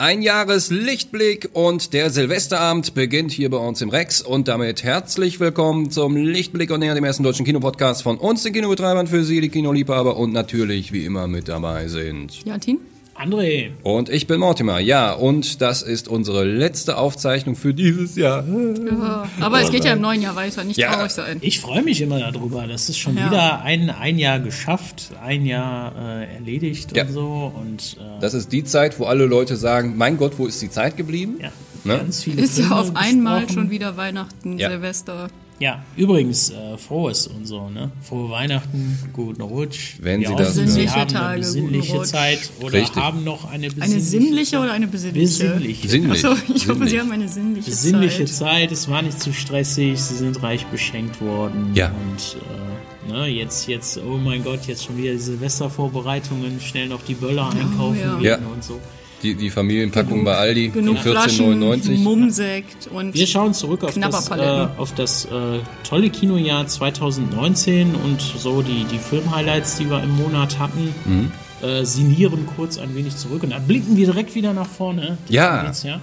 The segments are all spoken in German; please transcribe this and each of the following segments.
Ein Jahreslichtblick und der Silvesterabend beginnt hier bei uns im Rex und damit herzlich willkommen zum Lichtblick und näher dem ersten deutschen Kinopodcast von uns, den Kinobetreibern für Sie, die Kinoliebhaber und natürlich wie immer mit dabei sind. Ja, Tin? André. Und ich bin Mortimer, ja, und das ist unsere letzte Aufzeichnung für dieses Jahr. Ja, aber es geht ja im neuen Jahr weiter, nicht Ja. traurig sein. Ich freue mich immer darüber. Das ist schon Ja. wieder ein, ein Jahr geschafft, ein Jahr äh, erledigt Ja. und so. Und äh, Das ist die Zeit, wo alle Leute sagen, mein Gott, wo ist die Zeit geblieben? ja, Ne? ganz viele Ist ja Filme auf einmal schon wieder Weihnachten, Ja. Silvester. Ja, übrigens, äh, frohes und so, ne? Frohe Weihnachten, guten Rutsch. Wenn Wir Sie das. Sie Sinnliche haben Tage, eine besinnliche. Zeit oder Richtig. haben noch eine besinnliche Eine sinnliche oder eine besinnliche? Besinnliche. Sinnlich. Achso, ich hoffe, Sinnlich. Sie haben eine sinnliche, Besinnliche Zeit. Zeit, es war nicht zu stressig, sie sind reich beschenkt worden. Ja. Und äh, ne, jetzt, jetzt, oh mein Gott, jetzt schon wieder die Silvestervorbereitungen, schnell noch die Böller einkaufen ja. gehen Ja. und so. Die, die Familienpackung bei Aldi Genug für Flaschen, 14,99. Mummsekt und Wir schauen zurück auf das, äh, auf das äh, tolle Kinojahr 2019 und so die, die Filmhighlights, die wir im Monat hatten. Mhm. Äh, sinieren kurz ein wenig zurück und dann blicken wir direkt wieder nach vorne. Ja. Ja?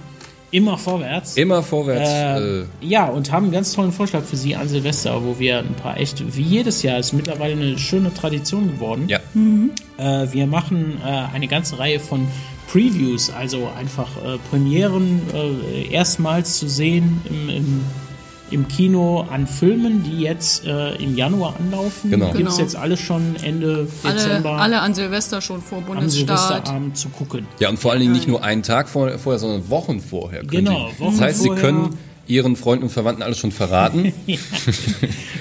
Immer vorwärts. Immer vorwärts. Äh, Äh, ja, und haben einen ganz tollen Vorschlag für Sie an Silvester, wo wir ein paar echt, wie jedes Jahr, ist mittlerweile eine schöne Tradition geworden. ja. Äh, wir machen äh, eine ganze Reihe von Previews, also einfach äh, Premieren äh, erstmals zu sehen im, im, im Kino an Filmen, die jetzt äh, im Januar anlaufen. Genau. Gibt es Genau. jetzt alles schon Ende alle, Dezember alle an Silvester schon vor am Bundesstaat. Silvesterabend zu gucken. Ja, und vor allen Dingen nicht nur einen Tag vor, vorher, sondern Wochen vorher. können Genau, Sie. Wochen Das heißt, Sie vorher. können Ihren Freunden und Verwandten alles schon verraten.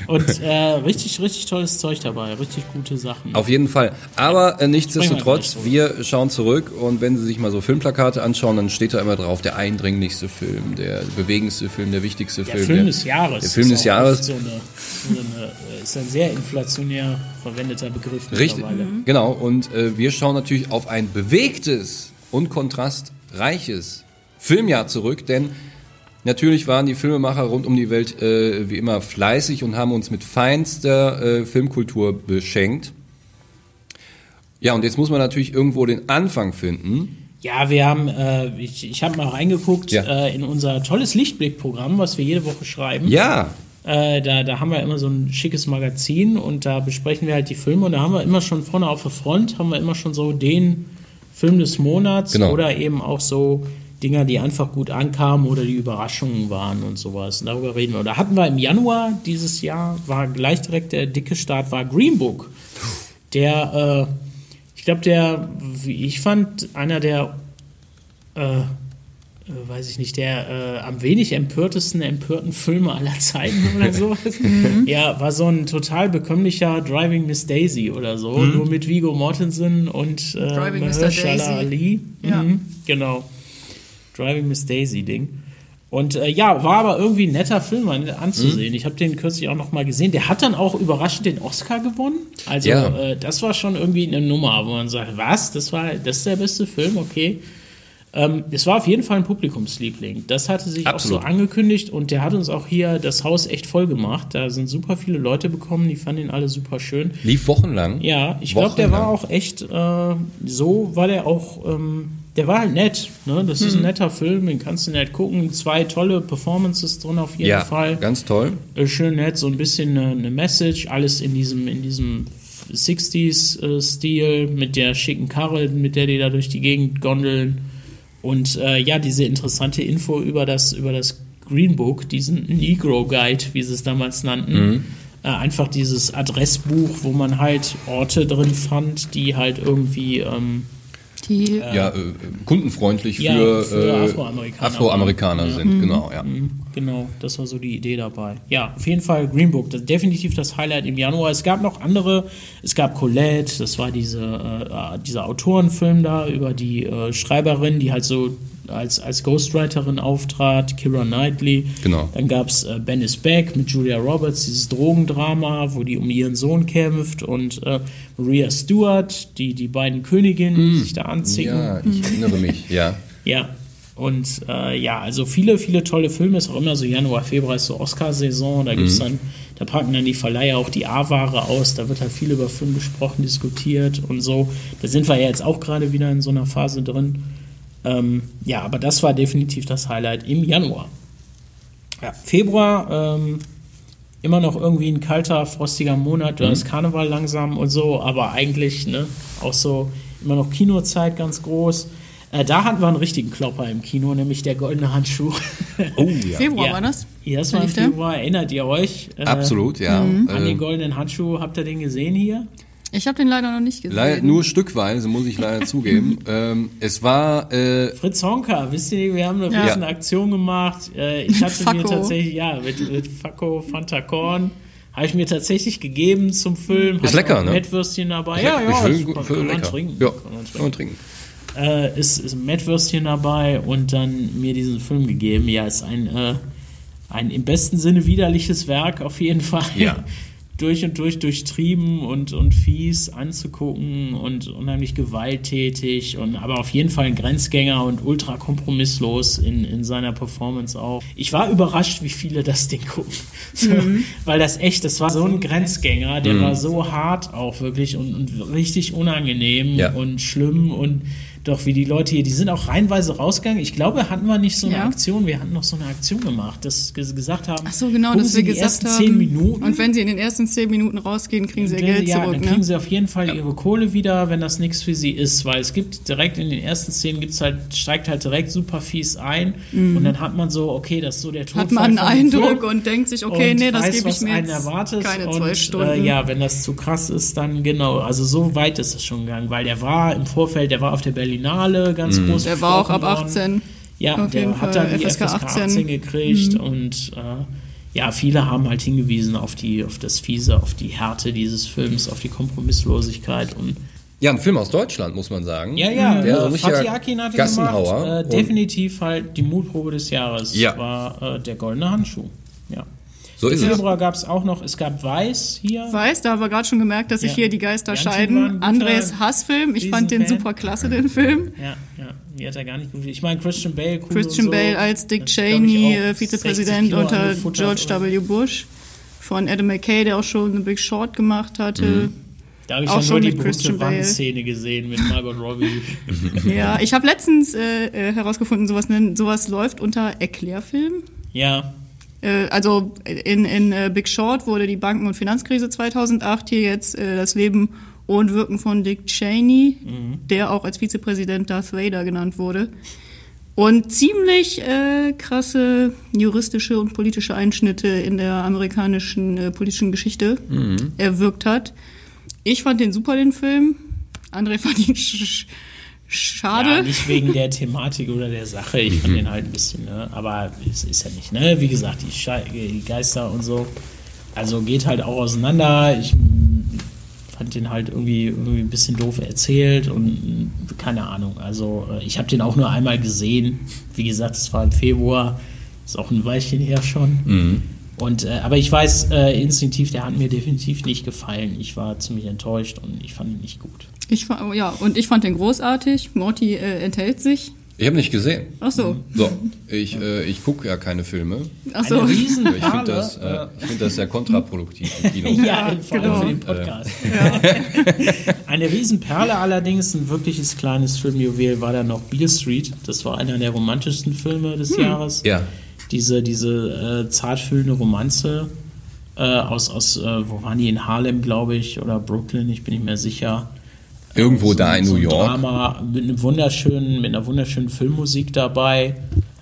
Und äh, richtig, richtig tolles Zeug dabei, richtig gute Sachen. Auf jeden Fall. Aber äh, nichtsdestotrotz, wir schauen zurück und wenn Sie sich mal so Filmplakate anschauen, dann steht da immer drauf, der eindringlichste Film, der bewegendste Film, der wichtigste Der Film. Film des Jahres. Der Film ist des auch Jahres. So eine, so eine, äh, ist ein sehr inflationär verwendeter Begriff Richtig, mittlerweile. genau. Und äh, wir schauen natürlich auf ein bewegtes und kontrastreiches Filmjahr zurück, denn natürlich waren die Filmemacher rund um die Welt äh, wie immer fleißig und haben uns mit feinster äh, Filmkultur beschenkt. Ja, und jetzt muss man natürlich irgendwo den Anfang finden. Ja, wir haben, äh, ich, ich habe mal reingeguckt Ja. äh, in unser tolles Lichtblick-Programm, was wir jede Woche schreiben. Ja, Äh, da, da haben wir immer so ein schickes Magazin und da besprechen wir halt die Filme und da haben wir immer schon vorne auf der Front, haben wir immer schon so den Film des Monats Genau. oder eben auch so Dinger, die einfach gut ankamen oder die Überraschungen waren und sowas. Und darüber reden wir. Da hatten wir im Januar dieses Jahr, war gleich direkt der dicke Start, war Green Book. Der, äh, ich glaube, der, wie ich fand, einer der äh, äh, weiß ich nicht, der äh, am wenig empörtesten empörten Filme aller Zeiten oder sowas. ja, war so ein total bekömmlicher Driving Miss Daisy oder so, nur mit Vigo Mortensen und äh, Driving Mr. Mahershala. Ali. Ja. Mhm, genau. Driving Miss Daisy Ding. Und äh, ja, war aber irgendwie ein netter Film an- anzusehen. Ich habe den kürzlich auch noch mal gesehen. Der hat dann auch überraschend den Oscar gewonnen. Also Ja. äh, das war schon irgendwie eine Nummer, wo man sagt, was, das war, das ist der beste Film, okay. Ähm, es war auf jeden Fall ein Publikumsliebling. Das hatte sich Absolut. auch so angekündigt und der hat uns auch hier das Haus echt voll gemacht. Da sind super viele Leute bekommen, die fanden ihn alle super schön. lief wochenlang. Ja, ich glaube, der war auch echt, äh, so war der auch, ähm, der war halt nett. Ne? Das Mhm. ist ein netter Film, den kannst du nett gucken. Zwei tolle Performances drin auf jeden Ja, Fall. ganz toll. Äh, schön nett, so ein bisschen eine, eine Message, alles in diesem, in diesem 60s-Stil mit der schicken Karre, mit der die da durch die Gegend gondeln. Und äh, ja, diese interessante Info über das, über das Green Book, diesen Negro Guide, wie sie es damals nannten. Äh, einfach dieses Adressbuch, wo man halt Orte drin fand, die halt irgendwie ähm, Die, Ja, äh, kundenfreundlich Ja, für, für äh, Afroamerikaner. Afroamerikaner sind, genau, ja. Genau, das war so die Idee dabei. Ja, auf jeden Fall Green Book, das, definitiv das Highlight im Januar. Es gab noch andere, es gab Colette, das war diese, äh, dieser Autorenfilm da über die äh, Schreiberin, die halt so als, als Ghostwriterin auftrat, Kira Knightley. Genau. Dann gab es äh, Ben is Back mit Julia Roberts, dieses Drogendrama, wo die um ihren Sohn kämpft und äh, Maria Stewart, die die beiden Königinnen die sich da anziehen. Ja, ich erinnere mich, ja. Ja. Und äh, ja, also viele, viele tolle Filme. Ist auch immer so Januar, Februar ist so Oscar-Saison. Da gibt's dann, da packen dann die Verleiher auch die A-Ware aus. Da wird halt viel über Film gesprochen, diskutiert und so. Da sind wir ja jetzt auch gerade wieder in so einer Phase drin. Ähm, ja, aber das war definitiv das Highlight im Januar. Ja, Februar, ähm, immer noch irgendwie ein kalter, frostiger Monat, da ist Karneval langsam und so, aber eigentlich ne, auch so immer noch Kinozeit ganz groß. Äh, da hatten wir einen richtigen Klopper im Kino, nämlich der goldene Handschuh. Oh ja. Februar Ja. war das? Ja, das war im? Ebner, erinnert ihr euch? Äh, Absolut, ja. An Äh, den goldenen Handschuh, habt ihr den gesehen hier? Ich habe den leider noch nicht gesehen. leider, nur stückweise, muss ich leider zugeben. Ähm, es war, äh, Fritz Honka, wisst ihr, wir haben eine Ja. riesen Aktion gemacht. Äh, ich hatte mir Facko. tatsächlich, ja, mit, mit Facco Fantacorn, habe ich mir tatsächlich gegeben zum Film. Ist lecker, ne? Mettwürstchen dabei. Ja, ja, will, will kann man trinken. Ja, Kann man kann man trinken. äh, ist, ist ein Mettwürstchen dabei und dann mir diesen Film gegeben. Ja, ist ein, äh, ein im besten Sinne widerliches Werk auf jeden Fall. Ja. durch und durch durchtrieben und, und fies anzugucken und unheimlich gewalttätig und aber auf jeden Fall ein Grenzgänger und ultra kompromisslos in, in seiner Performance auch. Ich war überrascht, wie viele das Ding gucken. So, Weil das echt, das war so ein Grenzgänger, der war so hart auch wirklich und, und richtig unangenehm Ja. und schlimm und doch wie die Leute hier, die sind auch reihenweise rausgegangen. Ich glaube, hatten wir nicht so eine Ja. Aktion, wir hatten noch so eine Aktion gemacht, dass wir gesagt haben, Ach so, genau, dass Sie wir die gesagt ersten haben. zehn Minuten Und wenn sie in den ersten zehn Minuten rausgehen, kriegen sie ihr Geld ja, zurück. dann Ne? kriegen sie auf jeden Fall ihre Kohle wieder, wenn das nichts für sie ist, weil es gibt direkt in den ersten Szenen gibt's halt, steigt halt direkt super fies ein und dann hat man so, okay, das ist so der Todfall Mhm. Hat man einen Eindruck Film. und denkt sich, okay, nee, das gebe ich mir jetzt erwartet keine und, zwölf Stunden. Äh, ja, wenn das zu krass ist, dann genau, also so weit ist es schon gegangen, weil der war im Vorfeld, der war auf der Berlinale ganz groß Der war auch ab besprochen worden. 18. Ja, Auf der jeden hat Fall dann die FSK FSK 18, 18 gekriegt und äh, ja, viele haben halt hingewiesen auf die, auf das Fiese, auf die Härte dieses Films, auf die Kompromisslosigkeit und Ja, ein Film aus Deutschland, muss man sagen. ja, ja, Der äh, Fatih Akin hatte Gassenhauer. gemacht, äh, definitiv halt die Mutprobe des Jahres Ja. war äh, der goldene Handschuh. So ist. Februar gab es auch noch, es gab Weiß hier. Weiß, da haben wir gerade schon gemerkt, dass sich Ja. hier die Geister ein scheiden. Andres Hassfilm, ich fand den super klasse, den Film. Ja, ja, mir hat er gar nicht gut. Ich meine, Christian Bale, cool Christian und so. Bale als Dick Cheney, äh, 60 Vizepräsident unter George oder- W. Bush. Von Adam McKay, der auch schon The Big Short gemacht hatte. Da habe ich auch ja nur schon die berühmte Christian Bale. Wandszene gesehen mit Margot Robbie. Ja, ich habe letztens äh, äh, herausgefunden, sowas, sowas läuft unter Erklärfilm. ja, also in, in äh, Big Short wurde die Banken- und Finanzkrise 2008 hier jetzt äh, das Leben und Wirken von Dick Cheney, der auch als Vizepräsident Darth Vader genannt wurde. Und ziemlich äh, krasse juristische und politische Einschnitte in der amerikanischen äh, politischen Geschichte erwirkt hat. Ich fand den super, den Film. André fand ihn sch schade. ja, nicht wegen der Thematik oder der Sache. Ich fand den halt ein bisschen, ne? aber es ist ja nicht, ne? Wie gesagt, die, Schei die Geister und so. Also geht halt auch auseinander. Ich fand den halt irgendwie, irgendwie ein bisschen doof erzählt und keine Ahnung. Also äh, ich habe den auch nur einmal gesehen. Wie gesagt, es war im Februar. Ist auch ein Weilchen her schon. Und, äh, aber ich weiß äh, instinktiv, der hat mir definitiv nicht gefallen. Ich war ziemlich enttäuscht und ich fand ihn nicht gut. Ich fa- ja, und ich fand den großartig. Morty äh, enthält sich. Ich habe nicht gesehen. Ach so. So, ich, äh, ich gucke ja keine Filme. Ach so. Eine riesen Ich finde das, äh, ich find das sehr kontraproduktiv im Kino. Ja, vor genau. allem für den Podcast. Eine Riesenperle allerdings, ein wirkliches kleines Filmjuwel war dann noch Beale Street. Das war einer der romantischsten Filme des Jahres. Ja. Diese, diese äh, zartfühlende Romanze äh, aus, aus äh, wo waren die, in Harlem, glaube ich, oder Brooklyn, ich bin nicht mehr sicher. Irgendwo So- da in so New ein York. Drama mit, einem wunderschönen, mit einer wunderschönen Filmmusik dabei.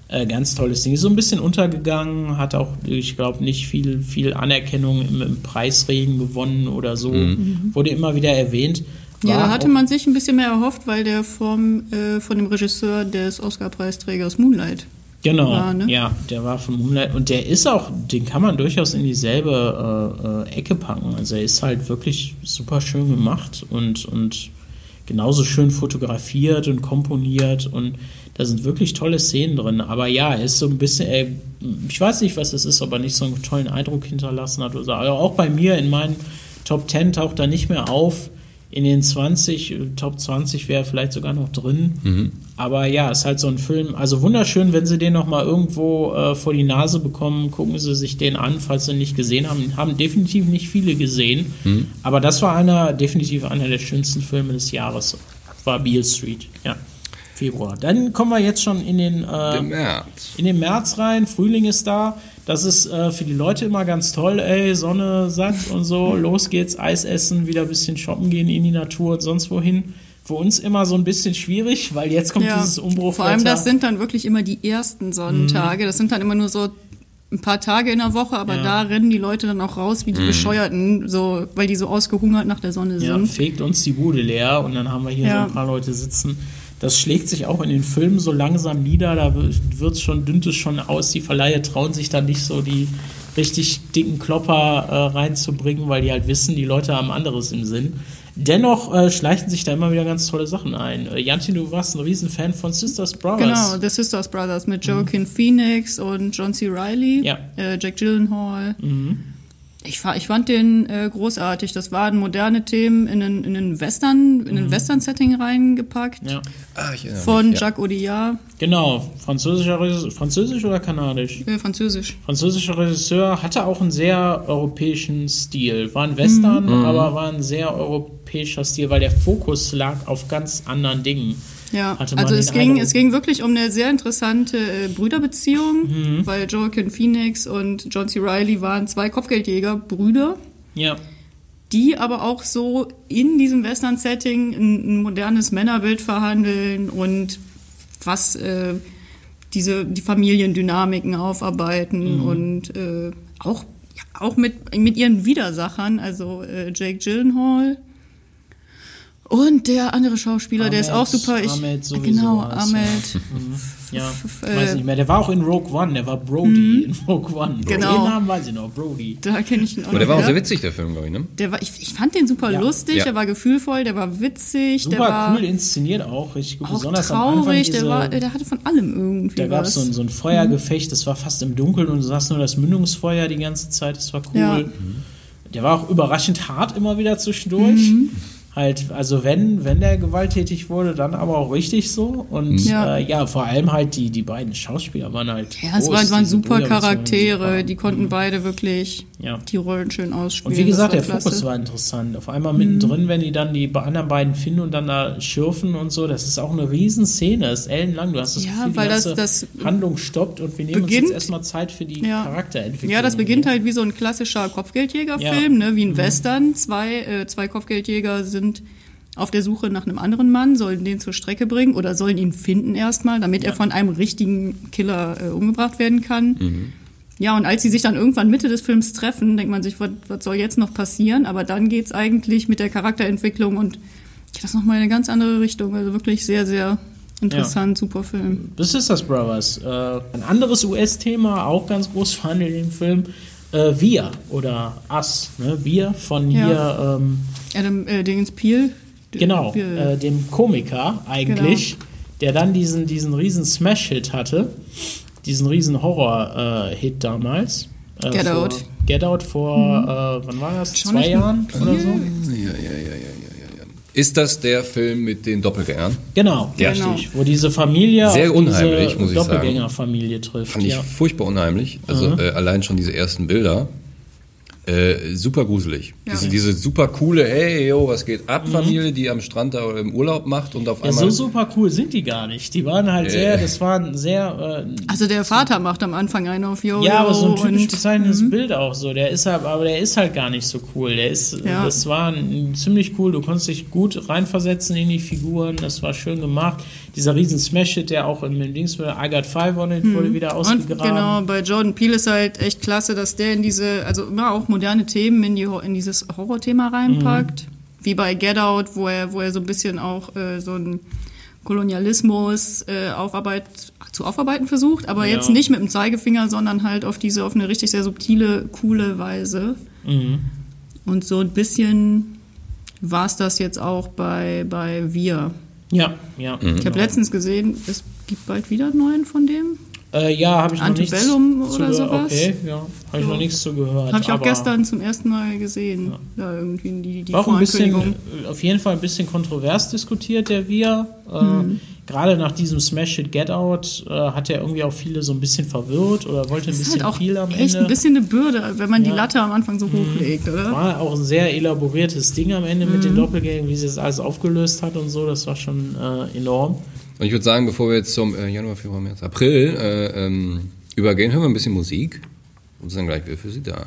Äh, ganz tolles Ding. Ist so ein bisschen untergegangen, hat auch, ich glaube, nicht viel, viel Anerkennung im, im Preisregen gewonnen oder so. Mhm. Wurde immer wieder erwähnt. Ja, da hatte man sich ein bisschen mehr erhofft, weil der vom, äh, von dem Regisseur des Oscar-Preisträgers Moonlight. Genau, war, ne? ja, der war von Moonlight und der ist auch, den kann man durchaus in dieselbe äh, äh, Ecke packen. Also er ist halt wirklich super schön gemacht und, und genauso schön fotografiert und komponiert und da sind wirklich tolle Szenen drin. Aber ja, er ist so ein bisschen, er, ich weiß nicht, was es ist, aber nicht so einen tollen Eindruck hinterlassen hat. Oder so. Also auch bei mir in meinen Top 10 taucht er nicht mehr auf. In den 20, äh, Top 20 wäre vielleicht sogar noch drin. Aber ja, ist halt so ein Film. Also wunderschön, wenn Sie den noch mal irgendwo äh, vor die Nase bekommen, gucken Sie sich den an, falls Sie ihn nicht gesehen haben. Haben definitiv nicht viele gesehen. Aber das war einer, definitiv einer der schönsten Filme des Jahres. War Beale Street, ja. Februar. Dann kommen wir jetzt schon in den, äh, März. in den März rein. Frühling ist da. Das ist äh, für die Leute immer ganz toll. Ey, Sonne, satt und so. Los geht's, Eis essen, wieder ein bisschen shoppen gehen in die Natur und sonst wohin. Für uns immer so ein bisschen schwierig, weil jetzt kommt dieses Umbruch. Vor allem, das sind dann wirklich immer die ersten Sonnentage. Das sind dann immer nur so ein paar Tage in der Woche, aber Ja. da rennen die Leute dann auch raus wie die Bescheuerten, so, weil die so ausgehungert nach der Sonne Ja, sind. fegt uns die Bude leer und dann haben wir hier Ja. so ein paar Leute sitzen. Das schlägt sich auch in den Filmen so langsam nieder, da wird's schon, dünnt es schon aus. Die Verleihe trauen sich dann nicht so die richtig dicken Klopper äh, reinzubringen, weil die halt wissen, die Leute haben anderes im Sinn. Dennoch äh, schleichen sich da immer wieder ganz tolle Sachen ein. Äh, Jantin, du warst ein Riesenfan von Sisters Brothers. Genau, The Sisters Brothers mit Joaquin Phoenix und John C. Reilly, Ja. äh, Jack Gyllenhaal. Ich, fa- ich fand den äh, großartig. Das waren moderne Themen in einen, in einen Western, in ein Western-Setting reingepackt. Ja, Ah, ich Von mich, ja. Jacques Audiard, genau. Französischer Regisseur, Französisch oder kanadisch? äh, französisch. französischer Regisseur, hatte auch einen sehr europäischen Stil. War ein Western, Mhm. aber war ein sehr europäischer Stil, weil der Fokus lag auf ganz anderen Dingen. Ja, also es ging, es ging wirklich um eine sehr interessante äh, Brüderbeziehung, Mhm. weil Joaquin Phoenix und John C. Reilly waren zwei Kopfgeldjäger, Brüder, Ja, die aber auch so in diesem Western-Setting ein, ein modernes Männerbild verhandeln und was äh, diese die Familiendynamiken aufarbeiten Mhm. und äh, auch ja, auch mit mit ihren Widersachern, also äh, Jake Gyllenhaal und der andere Schauspieler, der ist Ahmed- auch super. Ich, Ahmed sowieso genau, Ahmed. ja. f- Ich äh, weiß nicht mehr. Der war auch in Rogue One, der war Brody in Rogue One. Genau. Den Namen weiß ich noch, Brody. Da kenne ich ihn auch Aber der war auch ja. sehr witzig, der Film, glaube ich, ne? Der war, ich, ich fand den super Ja. lustig, Ja. der war gefühlvoll, der war witzig, der Super war cool inszeniert auch, richtig gut. auch Besonders am Anfang traurig, diese, der, war, der hatte von allem irgendwie Da gab es so ein, so ein Feuergefecht, das war fast im Dunkeln und du sahst nur das Mündungsfeuer die ganze Zeit, das war cool. Ja. Der war auch überraschend hart immer wieder zwischendurch. Mhm. Halt, also wenn, wenn der gewalttätig wurde, dann aber auch richtig so. Und Ja. äh, ja, vor allem halt die, die beiden Schauspieler waren halt. ja, es groß, waren, waren diese super waren Charaktere, super. die konnten beide wirklich Ja. die Rollen schön ausspielen. Und wie gesagt, der Fokus. Mhm. war interessant. Auf einmal mittendrin, wenn die dann die anderen beiden finden und dann da schürfen und so, das ist auch eine Riesenszene, das ist ellenlang. Du hast das Ja, Gefühl, die weil das- das Handlung stoppt und wir nehmen uns beginnt- jetzt erstmal Zeit für die Ja. Charakterentwicklung. Ja, das beginnt halt wie so ein klassischer Kopfgeldjägerfilm, Ja. Mhm. ne, wie ein Western. Zwei, äh, zwei Kopfgeldjäger sind auf der Suche nach einem anderen Mann, sollen den zur Strecke bringen oder sollen ihn finden erstmal, damit er von einem richtigen Killer äh, umgebracht werden kann. Ja, und als sie sich dann irgendwann Mitte des Films treffen, denkt man sich, was, was soll jetzt noch passieren? Aber dann geht's eigentlich mit der Charakterentwicklung und ja, das nochmal in eine ganz andere Richtung. Also wirklich sehr, sehr interessant, super Film. The Sisters Brothers. Äh, ein anderes US-Thema, auch ganz groß verhandelt im Film. Äh, Wir oder Us. Ne? Wir von Ja. hier, ähm, Adam äh, Dingens Peel. genau, äh, dem Komiker eigentlich, Genau. der dann diesen, diesen riesen Smash-Hit hatte. Diesen riesen Horror-Hit damals. Äh, Get vor, Out. Get Out vor, äh, wann war das? Zwei Jonathan Jahren oder so? Ja, ja, ja, ja. Ist das der Film mit den Doppelgängern? Genau, Ja. richtig. Wo diese Familie Sehr auf unheimlich, diese muss ich sagen. Doppelgängerfamilie trifft. Fand ich ja. furchtbar unheimlich. Also äh, allein schon diese ersten Bilder. Äh, super gruselig. Ja. Diese, diese super coole, hey, yo, was geht ab, Familie, die am Strand da im Urlaub macht und auf Mhm. Ja, einmal. so super cool sind die gar nicht. Die waren halt sehr, das waren sehr, äh, Also der Vater macht am Anfang einen auf Yo. ja, aber so ein typisch und, bezeichnetes Bild auch so. Der ist halt, aber der ist halt gar nicht so cool. Der ist, Ja. das war ein, ziemlich cool. Du konntest dich gut reinversetzen in die Figuren. Das war schön gemacht. Dieser riesen Smash-Hit, der auch im im Dings, I Got Five on it, wurde wieder Mhm. Und ausgegraben. genau, bei Jordan Peele ist halt echt klasse, dass der in diese, also immer auch moderne Themen in, die, in dieses Horrorthema reinpackt. Mhm. Wie bei Get Out, wo er, wo er so ein bisschen auch äh, so ein Kolonialismus äh, aufarbeit, zu aufarbeiten versucht, aber Ja. jetzt nicht mit dem Zeigefinger, sondern halt auf diese, auf eine richtig sehr subtile, coole Weise. Mhm. Und so ein bisschen war es das jetzt auch bei, bei Wir. Ja, ja. Mhm. Ich habe letztens gesehen, es gibt bald wieder einen neuen von dem. Äh, ja, habe ich noch nichts Antebellum zu oder sowas? Okay, ja, habe ich So. noch nichts zu gehört. Habe ich auch aber gestern zum ersten Mal gesehen. Da irgendwie die, die War auch ein bisschen, äh, auf jeden Fall ein bisschen kontrovers diskutiert, der Wir. Äh, Hm. Gerade nach diesem Smash It Get Out äh, hat er irgendwie auch viele so ein bisschen verwirrt oder wollte ein bisschen halt auch viel am echt Ende. ein bisschen eine Bürde, wenn man die Ja. Latte am Anfang so hochlegt, oder? war auch ein sehr elaboriertes Ding am Ende Mhm. mit den Doppelgängen, wie sie das alles aufgelöst hat und so. Das war schon äh, enorm. Und ich würde sagen, bevor wir jetzt zum äh, Januar, Februar, März, April äh, ähm, übergehen, hören wir ein bisschen Musik und sind dann gleich wieder für Sie da.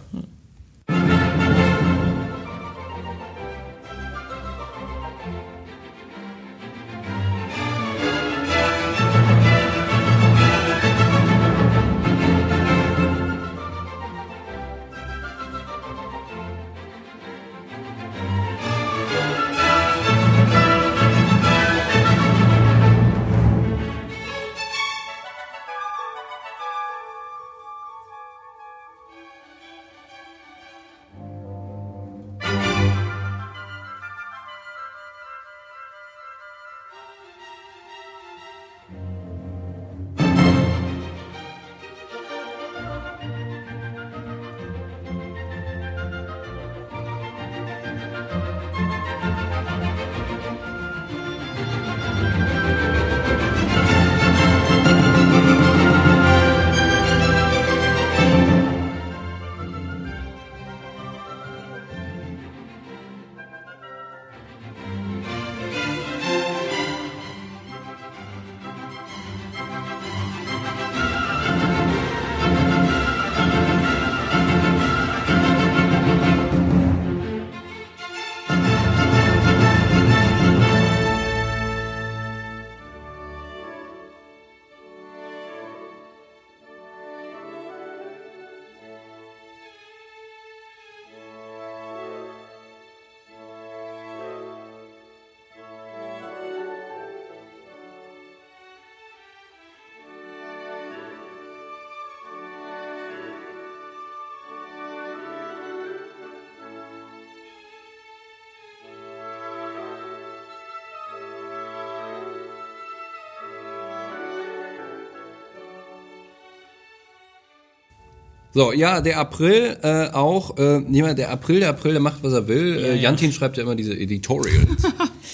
So, ja, der April äh, auch, äh, niemand, der April, der April, der macht, was er will. Ja, äh, ja. Jantin schreibt ja immer diese Editorials.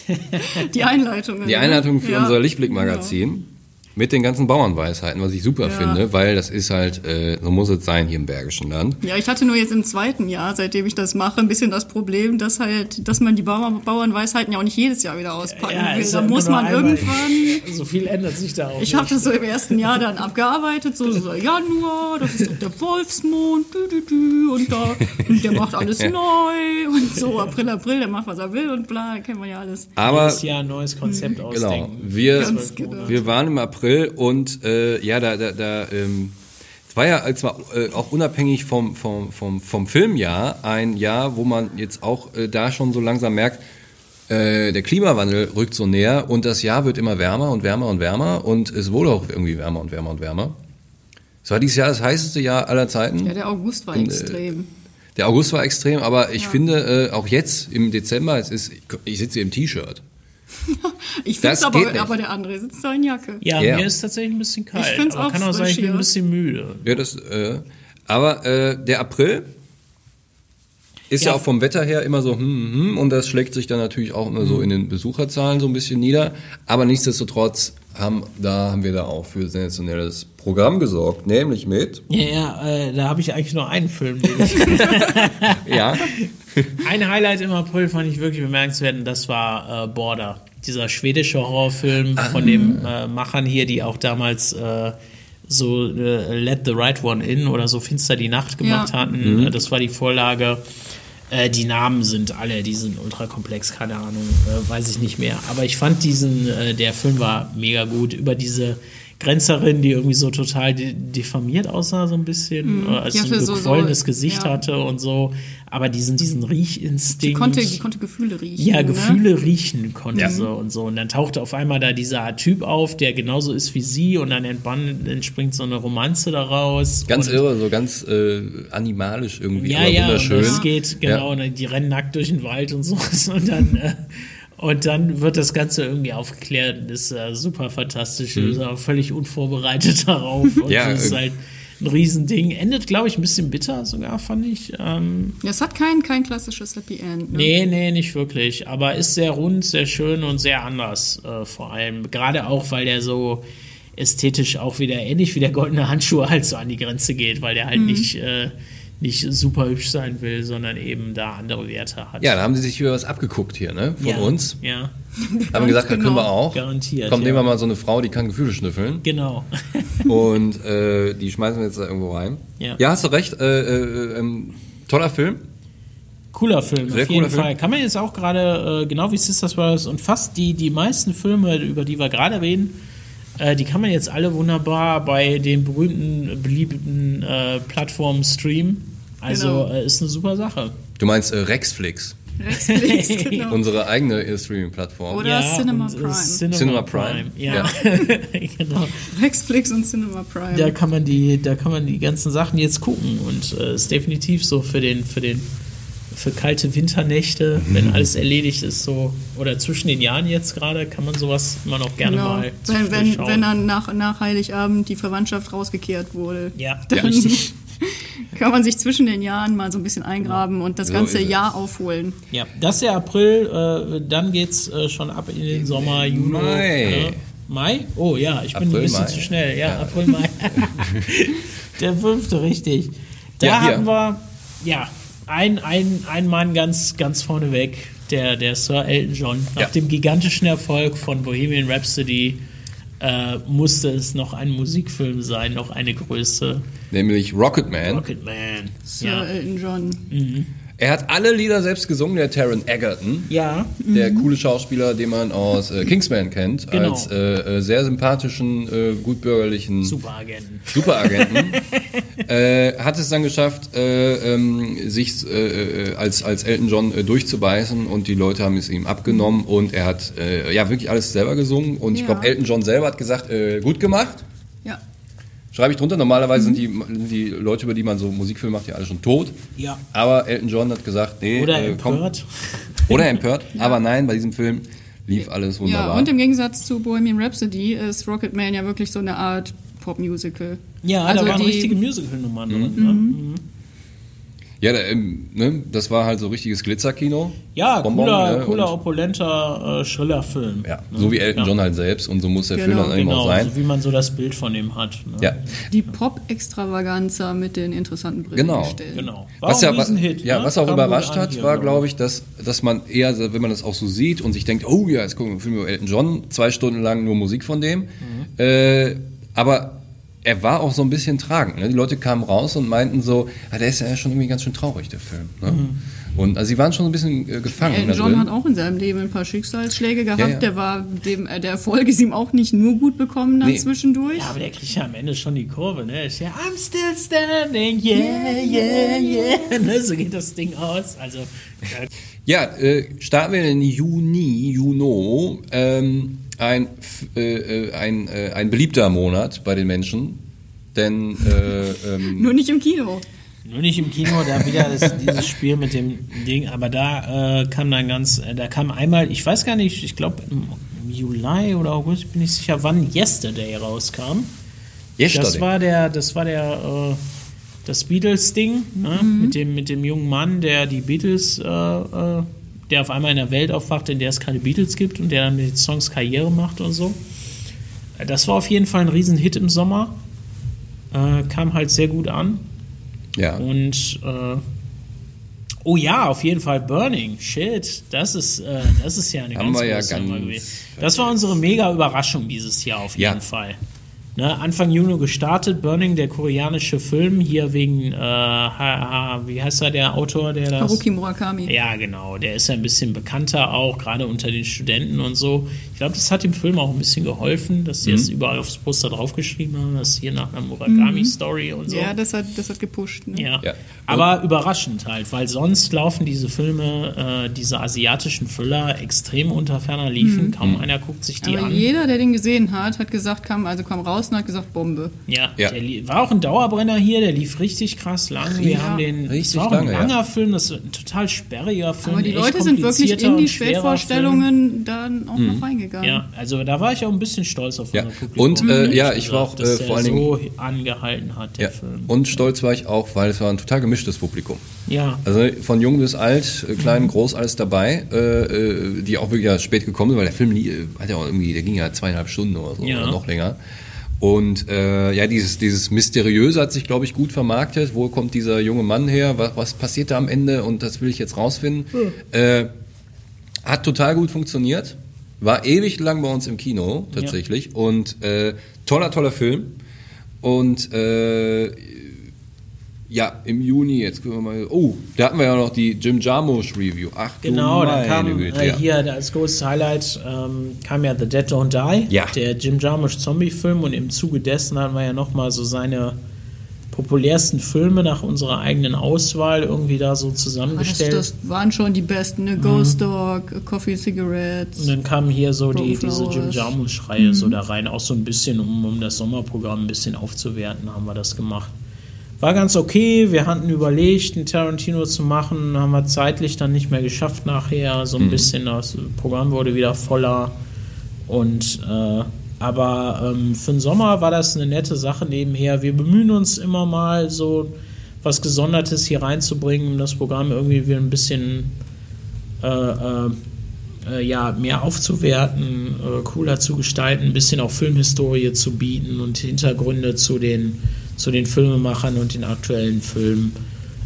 Die Einleitung. Die Einleitung für Ja. unser Lichtblick-Magazin. Mit den ganzen Bauernweisheiten, was ich super Ja. finde, weil das ist halt, äh, so muss es sein hier im Bergischen Land. Ja, ich hatte nur jetzt im zweiten Jahr, seitdem ich das mache, ein bisschen das Problem, dass halt, dass man die Bauern, Bauernweisheiten ja auch nicht jedes Jahr wieder auspacken will. ist Da ja muss man irgendwann. So viel ändert sich da auch. Ich habe das so im ersten Jahr dann abgearbeitet, so, so Januar, das ist doch der Wolfsmond, dü, dü, dü, und da, und der macht alles neu und so April, April, der macht was er will und bla, kennen wir ja alles. Aber Jedes Jahr ein neues Konzept Genau. ausdenken. Wir, Ganz genau. wir waren im April und äh, ja, da, da, da ähm, es war ja als mal, äh, auch unabhängig vom, vom, vom, vom Filmjahr ein Jahr, wo man jetzt auch äh, da schon so langsam merkt, äh, der Klimawandel rückt so näher und das Jahr wird immer wärmer und wärmer und wärmer und es wurde auch irgendwie wärmer und wärmer und wärmer. Es war dieses Jahr das heißeste Jahr aller Zeiten. Ja, der August war Und, äh, extrem. Der August war extrem, aber ich finde äh, auch jetzt im Dezember, es ist, ich sitze hier im T-Shirt. Ich finde das es aber, aber der andere sitzt da in Jacke. Ja, Ja. mir ist tatsächlich ein bisschen kalt. Ich find's aber auch kann auch sein, ich bin ein bisschen müde. Ja, das, äh, aber äh, der April ist ja. Ja. auch vom Wetter her immer so, hm, hm, und das schlägt sich dann natürlich auch immer so in den Besucherzahlen so ein bisschen nieder. Aber nichtsdestotrotz haben, da haben wir da auch für sensationelles Programm gesorgt, nämlich mit, Ja, ja äh, da habe ich eigentlich nur einen Film. Den ich ja, Ein Highlight im April fand ich wirklich bemerkenswert und das war äh, Border. Dieser schwedische Horrorfilm von den äh, Machern hier, die auch damals äh, so äh, Let the Right One In oder so Finster die Nacht gemacht Ja. hatten. Äh, Das war die Vorlage. Äh, die Namen sind alle, die sind ultra komplex, keine Ahnung, äh, weiß ich nicht mehr. Aber ich fand diesen, äh, der Film war mega gut über diese Grenzerin, die irgendwie so total de diffamiert aussah, so ein bisschen, äh, als Die so ein hatte so- so- gequollenes Gesicht ja. hatte und so. Aber diesen, diesen Richinstinkt. Die konnte, die konnte Gefühle riechen. ja, ne? Gefühle riechen konnte Ja. so und so. Und dann tauchte auf einmal da dieser Typ auf, der genauso ist wie sie und dann entbann, entspringt so eine Romanze daraus. ganz und, irre, so ganz äh, animalisch irgendwie, Ja, aber ja, und wunderschön. es geht, genau, und die rennen nackt durch den Wald und so. Und dann, äh, und dann wird das Ganze irgendwie aufgeklärt und ist äh, super fantastisch. Ist auch völlig unvorbereitet darauf. Und Mhm. Ja, das ist äh, halt ein Riesending. Endet, glaube ich, ein bisschen bitter sogar, fand ich. Ähm, Ja, es hat kein, kein klassisches Happy End. Ne? Nee, nee, nicht wirklich. Aber ist sehr rund, sehr schön und sehr anders äh, vor allem. Gerade auch, weil der so ästhetisch auch wieder ähnlich wie der goldene Handschuh halt so an die Grenze geht, weil der halt nicht, äh, nicht super hübsch sein will, sondern eben da andere Werte hat. Ja, da haben sie sich über was abgeguckt hier, ne? Von ja, uns. Ja, Haben gesagt, da können wir genau. auch. Garantiert, Komm, nehmen ja. wir mal so eine Frau, die kann Gefühle schnüffeln. genau. Und äh, die schmeißen wir jetzt da irgendwo rein. Ja. hast du recht. Äh, äh, ähm, toller Film. Cooler Film, Sehr auf jeden cooler Film. Fall. Kann man jetzt auch gerade, äh, genau wie Sisters Brothers und fast die, die meisten Filme, über die wir gerade reden, äh, die kann man jetzt alle wunderbar bei den berühmten, beliebten äh, Plattformen streamen. Also Genau. äh, ist eine super Sache. Du meinst äh, Rexflix, Rexflix, genau. unsere eigene äh, Streaming-Plattform. Oder Cinema und, äh, Prime. Cinema, Cinema Prime. Prime. Ja, genau. Rexflix und Cinema Prime. Da kann man die, da kann man die ganzen Sachen jetzt gucken und äh, ist definitiv so für den, für den, für kalte Winternächte, Mhm. wenn alles erledigt ist, so oder zwischen den Jahren jetzt gerade, kann man sowas immer noch gerne genau. mal wenn, wenn, wenn dann nach, nach Heiligabend die Verwandtschaft rausgekehrt wurde, ja, dann richtig. kann man sich zwischen den Jahren mal so ein bisschen eingraben und das So ganze. Jahr aufholen. Ja, das ist der April, äh, dann geht's äh, schon ab in den Sommer, Juni. Mai. Äh, Mai? Oh ja, ich bin April, ein bisschen Mai. zu schnell. Ja, April, Mai. der fünfte, richtig. Da Ja, haben wir, ja, ein, ein, ein Mann ganz, ganz vorneweg, der, der Sir Elton John. Nach Ja. dem gigantischen Erfolg von Bohemian Rhapsody äh, musste es noch ein Musikfilm sein, noch eine Größe. Nämlich Rocketman. Rocketman. Sir Ja. Elton John. Er hat alle Lieder selbst gesungen, der Taron Egerton. ja, Der coole Schauspieler, den man aus äh, Kingsman kennt, Genau. als äh, äh, sehr sympathischen, äh, gutbürgerlichen Superagenten. Superagenten, äh, hat es dann geschafft, äh, ähm, sich äh, äh, als, als Elton John äh, durchzubeißen und die Leute haben es ihm abgenommen und er hat äh, ja wirklich alles selber gesungen und ich Ja. glaube, Elton John selber hat gesagt, äh, gut gemacht. Ja. Schreibe ich drunter. Normalerweise sind, die, die Leute, über die man so Musikfilme macht, ja alle schon tot. Ja. Aber Elton John hat gesagt, nee, Oder äh, komm. empört. Oder empört. Aber nein, bei diesem Film lief alles ja, wunderbar. und im Gegensatz zu Bohemian Rhapsody ist Rocketman ja wirklich so eine Art Popmusical. Ja, Also da waren die- richtige Musical-Nummern drin. Mhm. Ne? Mhm. Ja, da, ähm, ne, das war halt so richtiges Glitzerkino. Ja, Bonbon, cooler, ne, cooler opulenter, äh, schriller Film. Ja, so wie Elton Ja. John halt selbst und so muss der Film Genau, dann eben auch Genau, sein. so wie man so das Bild von ihm hat. Ne? Ja, Die Pop-Extravaganza mit den interessanten Brillen Genau. gestellt. Genau. War was auch ja, ein Riesenhit. ja, ne? was auch Kam überrascht hat, hier, war, glaub glaube ich, dass, dass man eher, wenn man das auch so sieht und sich denkt, oh ja, jetzt gucken wir einen Film über Elton John, zwei Stunden lang nur Musik von dem. Mhm. Äh, aber er war auch so ein bisschen tragend. Ne? Die Leute kamen raus und meinten so, ah, der ist ja schon irgendwie ganz schön traurig, der Film. Ne? Mhm. Und also sie waren schon ein bisschen äh, gefangen. Elton da John hat auch in seinem Leben ein paar Schicksalsschläge gehabt. Ja, ja. Der war dem, äh, der Erfolg ist ihm auch nicht nur gut bekommen dann Nee. zwischendurch. Ja, aber der kriegt ja am Ende schon die Kurve, ne? Ist ja, I'm still standing, yeah, yeah, yeah. Ne? So geht das Ding aus. Also, ja, Ja, äh, starten wir in Juni, Juno, ähm, ein, äh, äh, ein, äh, ein beliebter Monat bei den Menschen, denn äh, ähm, Nur nicht im Kino. Nur nicht im Kino, da wieder das, dieses Spiel mit dem Ding, aber da äh, kam dann ganz, äh, da kam einmal, ich weiß gar nicht, ich glaube im, im Juli oder August, ich bin nicht sicher, wann Yesterday rauskam. Yesterday. Das war der, das war der, äh, das Beatles-Ding, ne? mit, dem, mit dem jungen Mann, der die Beatles, äh, äh, der auf einmal in einer Welt aufwacht, in der es keine Beatles gibt und der dann mit den Songs Karriere macht und so. Das war auf jeden Fall ein Riesenhit im Sommer. Äh, kam halt sehr gut an. ja. Und äh, oh ja, auf jeden Fall Burning. Shit, das ist, äh, das ist ja eine Haben ganz wir ja ganz Nummer gewesen. Das war unsere mega Überraschung dieses Jahr auf Ja. jeden Fall. Ne, Anfang Juni gestartet, Burning, der koreanische Film, hier wegen, äh, ha, ha, wie heißt er, der Autor, der das... Haruki Murakami. Ja, genau. Der ist ja ein bisschen bekannter auch, gerade unter den Studenten und so. Ich glaube, das hat dem Film auch ein bisschen geholfen, dass sie Mhm. es überall aufs Poster draufgeschrieben haben, dass hier nach einer Murakami-Story und so. Ja, das hat, das hat gepusht. Ne? Ja. Ja. Aber überraschend halt, weil sonst laufen diese Filme, äh, diese asiatischen Thriller extrem unter ferner Liefen. Kaum einer guckt sich die Mhm. Aber an. jeder, der den gesehen hat, hat gesagt, kam, also kam raus und hat gesagt, Bombe. Ja, Ja. der war auch ein Dauerbrenner hier, der lief richtig krass lang. Wir Ja. haben den, Richtig das war auch lange, ein ja. langer Film, das ist ein total sperriger Film. Aber die Leute sind wirklich in die Spätvorstellungen dann auch noch reingegangen. Film. Ja, also da war ich auch ein bisschen stolz auf Ja. unser Publikum. Und, äh, ehrlich ja, ich war auch, äh, der vor allen so angehalten hat, der ja. Film. Und stolz war ich auch, weil es war ein total gemischtes Publikum. Ja, Also von jung bis alt, äh, klein, groß, alles dabei, äh, äh, die auch wirklich ja spät gekommen sind, weil der Film lie- äh, hat ja auch irgendwie, der ging ja zweieinhalb Stunden oder so, Ja. oder noch länger. Und äh, ja, dieses, dieses Mysteriöse hat sich, glaube ich, gut vermarktet. Wo kommt dieser junge Mann her? Was, was passiert da am Ende? Und das will ich jetzt rausfinden. Äh, hat total gut funktioniert. War ewig lang bei uns im Kino, tatsächlich. Und äh, toller, toller Film. Und äh, ja, im Juni, jetzt können wir mal. Oh, da hatten wir ja noch die Jim Jarmusch Review. Ach, Genau, du da meine kam Güte, äh, ja. hier als großes Highlight ähm, kam ja The Dead Don't Die, Ja. der Jim Jarmusch Zombie-Film und im Zuge dessen hatten wir ja nochmal so seine populärsten Filme nach unserer eigenen Auswahl irgendwie da so Das, zusammengestellt. das waren schon die besten, ne? Ghost Dog, Coffee Cigarettes. Und dann kam hier so die, diese Jim. Jarmusch-Reihe so da rein, auch so ein bisschen, um, um das Sommerprogramm ein bisschen aufzuwerten, haben wir das gemacht. War ganz okay, wir hatten überlegt, einen Tarantino zu machen, haben wir zeitlich dann nicht mehr geschafft nachher, so ein bisschen, das Programm wurde wieder voller. Und äh, aber ähm, für den Sommer war das eine nette Sache nebenher. Wir bemühen uns immer mal so was Gesondertes hier reinzubringen, um das Programm irgendwie wieder ein bisschen äh, äh, äh, ja, mehr aufzuwerten, äh, cooler zu gestalten, ein bisschen auch Filmhistorie zu bieten und Hintergründe zu den, zu den Filmemachern und den aktuellen Filmen.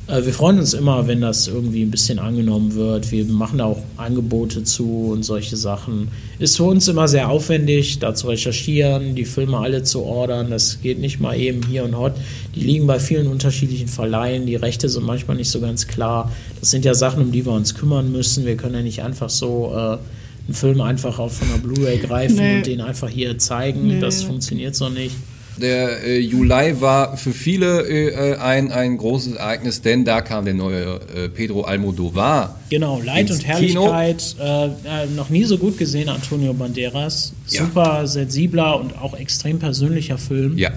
Äh, wir freuen uns immer, wenn das irgendwie ein bisschen angenommen wird. Wir machen da auch Angebote zu und solche Sachen. Ist für uns immer sehr aufwendig, da zu recherchieren, die Filme alle zu ordern. Das geht nicht mal eben hier und hot. Die liegen bei vielen unterschiedlichen Verleihen. Die Rechte sind manchmal nicht so ganz klar. Das sind ja Sachen, um die wir uns kümmern müssen. Wir können ja nicht einfach so äh, einen Film einfach auf einer Blu-ray greifen Nee. und den einfach hier zeigen. Nee. Das funktioniert so nicht. Der äh, Juli war für viele äh, ein, ein großes Ereignis, denn da kam der neue äh, Pedro Almodovar. Genau, Leid ins und Herrlichkeit. Äh, äh, noch nie so gut gesehen, Antonio Banderas. Ja. Super sensibler und auch extrem persönlicher Film. Ja,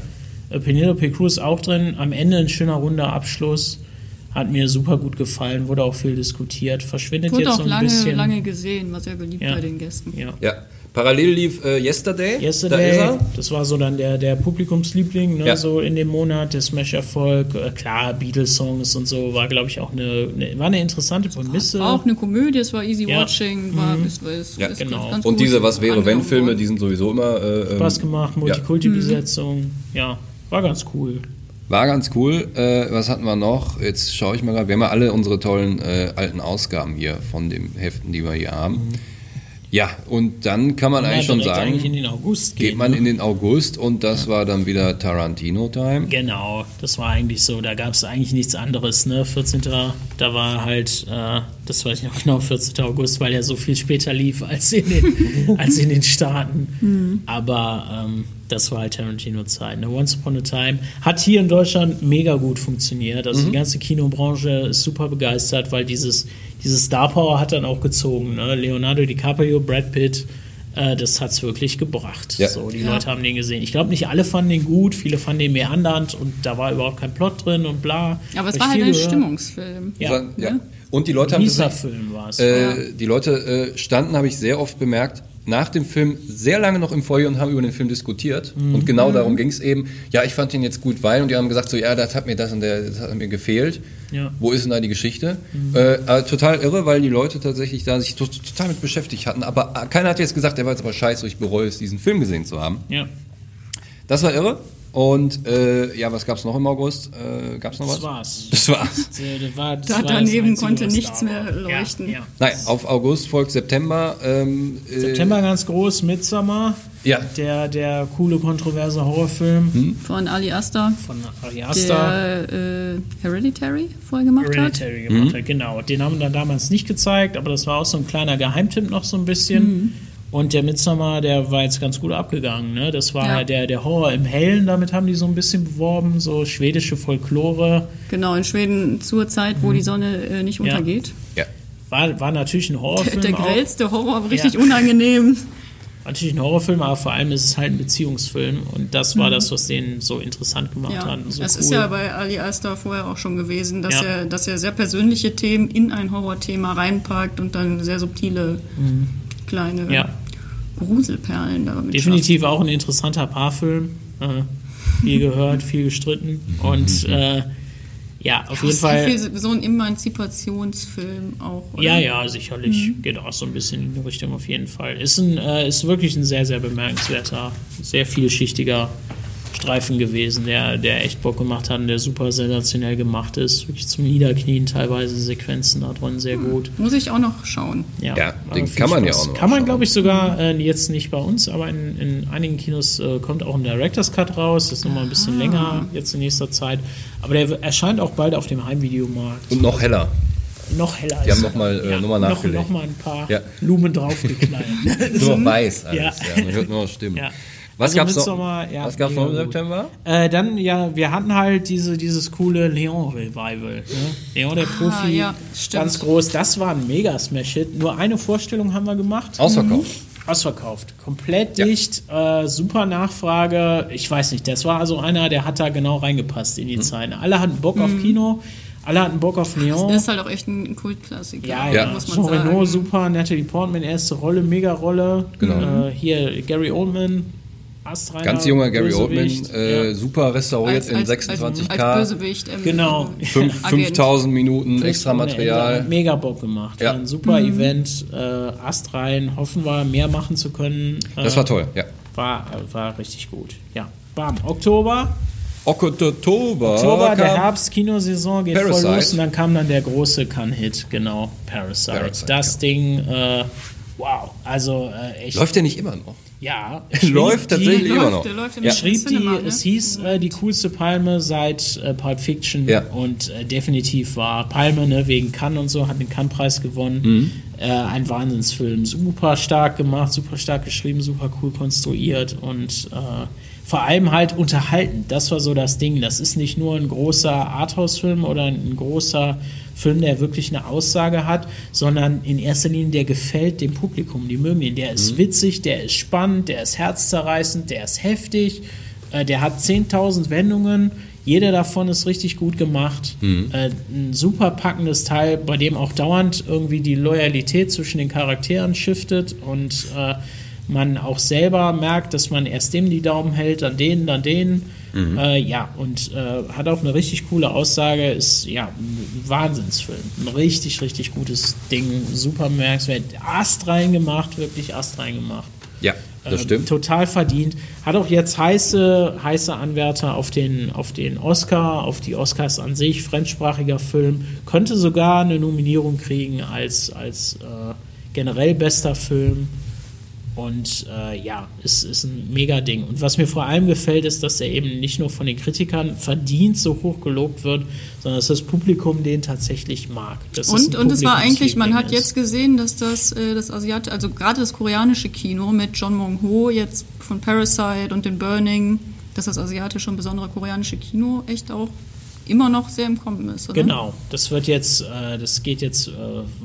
Äh, Penelope Cruz auch drin. Am Ende ein schöner runder Abschluss. Hat mir super gut gefallen, wurde auch viel diskutiert. Verschwindet Wurde jetzt auch so ein lange, bisschen. lange gesehen, war sehr beliebt Ja. bei den Gästen. Ja. ja. Parallel lief äh, Yesterday. Yesterday, Da das war so dann der, der Publikumsliebling, ne, Ja. so in dem Monat, der Smash-Erfolg. Äh, klar, Beatles-Songs und so, war, glaube ich, auch eine, eine, war eine interessante Prämisse. War auch eine Komödie, es war easy Ja. watching, war ist, ist, Ja, ist genau. ganz Und gut diese Was wäre wenn angenommen Filme, worden. die sind sowieso immer. Äh, ähm, Spaß gemacht, Multikulti-Besetzung. Ja, war ganz cool. War ganz cool. Äh, was hatten wir noch? Jetzt schaue ich mal gerade. Wir haben ja alle unsere tollen äh, alten Ausgaben hier von den Heften, die wir hier haben. Ja, und dann kann man Ja, eigentlich schon sagen, eigentlich in den August geht gehen, man ne? in den August und das war dann wieder Tarantino-Time. Genau, das war eigentlich so, da gab es eigentlich nichts anderes, ne? 14. Da war halt, äh, das weiß ich noch genau, 14. August, weil er so viel später lief als in den, als in den Staaten. Aber ähm, das war halt Tarantino-Zeit. Ne? Once Upon a Time hat hier in Deutschland mega gut funktioniert. Also die ganze Kinobranche ist super begeistert, weil dieses, dieses Star Power hat dann auch gezogen. Ne? Leonardo DiCaprio, Brad Pitt, äh, das hat es wirklich gebracht. Ja. So, die Ja. Leute haben den gesehen. Ich glaube, nicht alle fanden den gut, viele fanden den meandernd und da war überhaupt kein Plot drin und bla. Aber es war halt ein gehört. Stimmungsfilm. Ja. Ja. Ne? Und die Leute haben Dieser gesagt, Film war es. äh, die Leute äh, standen, habe ich sehr oft bemerkt, nach dem Film sehr lange noch im Feuer und haben über den Film diskutiert. Mhm. Und genau darum ging es eben. Ja, ich fand ihn jetzt gut, weil. Und die haben gesagt, so, ja, das hat mir das und der, das hat mir gefehlt. Ja. Mhm. Wo ist denn da die Geschichte? Äh, aber total irre, weil die Leute tatsächlich da sich to- total mit beschäftigt hatten. Aber äh, keiner hat jetzt gesagt, der war jetzt aber scheiße, ich bereue es, diesen Film gesehen zu haben. ja. Das war irre. Und äh, ja, was gab's noch im August? Äh, gab's noch was? Das war's. Das war's. Äh, Das war, das Da war das daneben Einzige, konnte was nichts mehr leuchten. Ja, ja. Nein, auf August folgt September. Ähm, äh, September ganz groß, Midsommar. Ja. Der, der coole, kontroverse Horrorfilm Von Ali Aster, von Ari Aster. der äh, Hereditary vorher gemacht hat. Hereditary gemacht hat, genau. Den haben wir dann damals nicht gezeigt, aber das war auch so ein kleiner Geheimtipp noch so ein bisschen. Mhm. Und der Midsommar, der war jetzt ganz gut abgegangen. Ne? Das war Ja. der, der Horror im Hellen, damit haben die so ein bisschen beworben, so schwedische Folklore. Genau, in Schweden zur Zeit, wo die Sonne äh, nicht untergeht. ja. War, war natürlich ein Horrorfilm. Der auch. grellste Horror, richtig Ja. unangenehm. Natürlich ein Horrorfilm, aber vor allem ist es halt ein Beziehungsfilm. Und das war das, was den so interessant gemacht Mhm. Ja, hat. So das cool. ist ja bei Ali Aster vorher auch schon gewesen, dass, Ja. er, dass er sehr persönliche Themen in ein Horrorthema reinpackt und dann sehr subtile kleine Mhm. Ja. Gruselperlen damit Definitiv auch ein interessanter Paarfilm. Äh, viel gehört, viel gestritten. Und äh, ja, auf jeden Fall. viel so ein Emanzipationsfilm auch. Oder? Ja, ja, sicherlich. Mhm. Geht auch so ein bisschen in die Richtung auf jeden Fall. Ist, ein, äh, ist wirklich ein sehr, sehr bemerkenswerter, sehr vielschichtiger Streifen gewesen, der, der echt Bock gemacht hat und der super sensationell gemacht ist. Wirklich zum Niederknien teilweise Sequenzen da drin, sehr gut. Muss ich auch noch schauen. Ja, war den viel kann man ja auch noch Kann man, glaube ich, sogar äh, jetzt nicht bei uns, aber in, in einigen Kinos äh, kommt auch ein Director's Cut raus. Das ist nochmal ein bisschen länger jetzt in nächster Zeit. Aber der erscheint auch bald auf dem Heimvideomarkt. Und noch heller. noch heller Die ist haben er. noch mal, äh, ja, noch mal noch, nachgelegt. noch mal ein paar Ja. Lumen draufgeknallt. Nur noch weiß alles. Ja. Ja. Man hört nur noch Stimmen. Ja. Was Also gab's noch? Midsommar, ja, was gab's noch im. September? Äh, dann, ja, wir hatten halt diese, dieses coole Leon-Revival. Ne? Leon, der Profi, ja, ganz groß. Das war ein mega Smash-Hit. Nur eine Vorstellung haben wir gemacht. Ausverkauft. Ausverkauft. Komplett Ja. dicht, äh, super Nachfrage. Ich weiß nicht, das war also einer, der hat da genau reingepasst in die Mhm. Zeiten. Alle hatten Bock auf Kino, alle hatten Bock auf Leon. Das ist halt auch echt ein Kultklassiker. Ja, Ja. muss man sagen. Reno super, Natalie Portman, erste Rolle, mega Rolle. Genau. Äh, hier Gary Oldman, Astreiner, Ganz junger Gary Oldman, Bösewicht, äh, ja. super restauriert als, in als, 26K. Als, als Bösewicht. Ähm, Genau. ähm, Fünf- Agent. 5000 Minuten extra Material. Mega Bock gemacht. Ja. Ein super Event. Äh, Ast rein. Hoffen wir, mehr machen zu können. Äh, Das war toll, ja. War, war richtig gut. Ja. Bam. Oktober. Oktober. Oktober, der kam- Herbst-Kinosaison geht Parasite. voll los und dann kam dann der große Kann-Hit, genau, Parasite. Parasite, das Ding, äh, wow, also äh, echt. Läuft der nicht immer noch? Ja. Läuft die- tatsächlich Läuft, immer noch. der läuft im Ja. schrieb die, Cinema, ne? es hieß äh, die coolste Palme seit äh, Pulp Fiction Ja. und äh, definitiv war Palme, ne, wegen Cannes und so, hat den Cannes-Preis gewonnen. Mhm. Äh, ein Wahnsinnsfilm, super stark gemacht, super stark geschrieben, super cool konstruiert und äh, vor allem halt unterhaltend. Das war so das Ding. Das ist nicht nur ein großer Arthouse-Film oder ein großer Film, der wirklich eine Aussage hat, sondern in erster Linie, der gefällt dem Publikum. Die mögen ihn. Der ist witzig, der ist spannend, der ist herzzerreißend, der ist heftig, äh, der hat 10.000 Wendungen. Jeder davon ist richtig gut gemacht. Äh, ein super packendes Teil, bei dem auch dauernd irgendwie die Loyalität zwischen den Charakteren shiftet und äh, man auch selber merkt, dass man erst dem die Daumen hält, dann den, dann den. Äh, ja, und äh, hat auch eine richtig coole Aussage, ist ja ein Wahnsinnsfilm. Ein richtig, richtig gutes Ding, super merkswert. Ast reingemacht, wirklich Ast reingemacht. Ja, das Ähm, stimmt. Total verdient. Hat auch jetzt heiße, heiße Anwärter auf den, auf den Oscar, auf die Oscars an sich, fremdsprachiger Film. Könnte sogar eine Nominierung kriegen als, als äh, generell bester Film. Und äh, ja, es ist ein mega Ding. Und was mir vor allem gefällt, ist, dass er eben nicht nur von den Kritikern verdient so hoch gelobt wird, sondern dass das Publikum den tatsächlich mag. Und, und es war eigentlich, man hat jetzt gesehen, dass das, äh, das Asiat, also gerade das koreanische Kino mit John Mong-ho jetzt von Parasite und den Burning, dass das asiatische und besondere koreanische Kino echt auch immer noch sehr im Kommen ist. Oder? Genau, das wird jetzt, äh, das geht jetzt äh,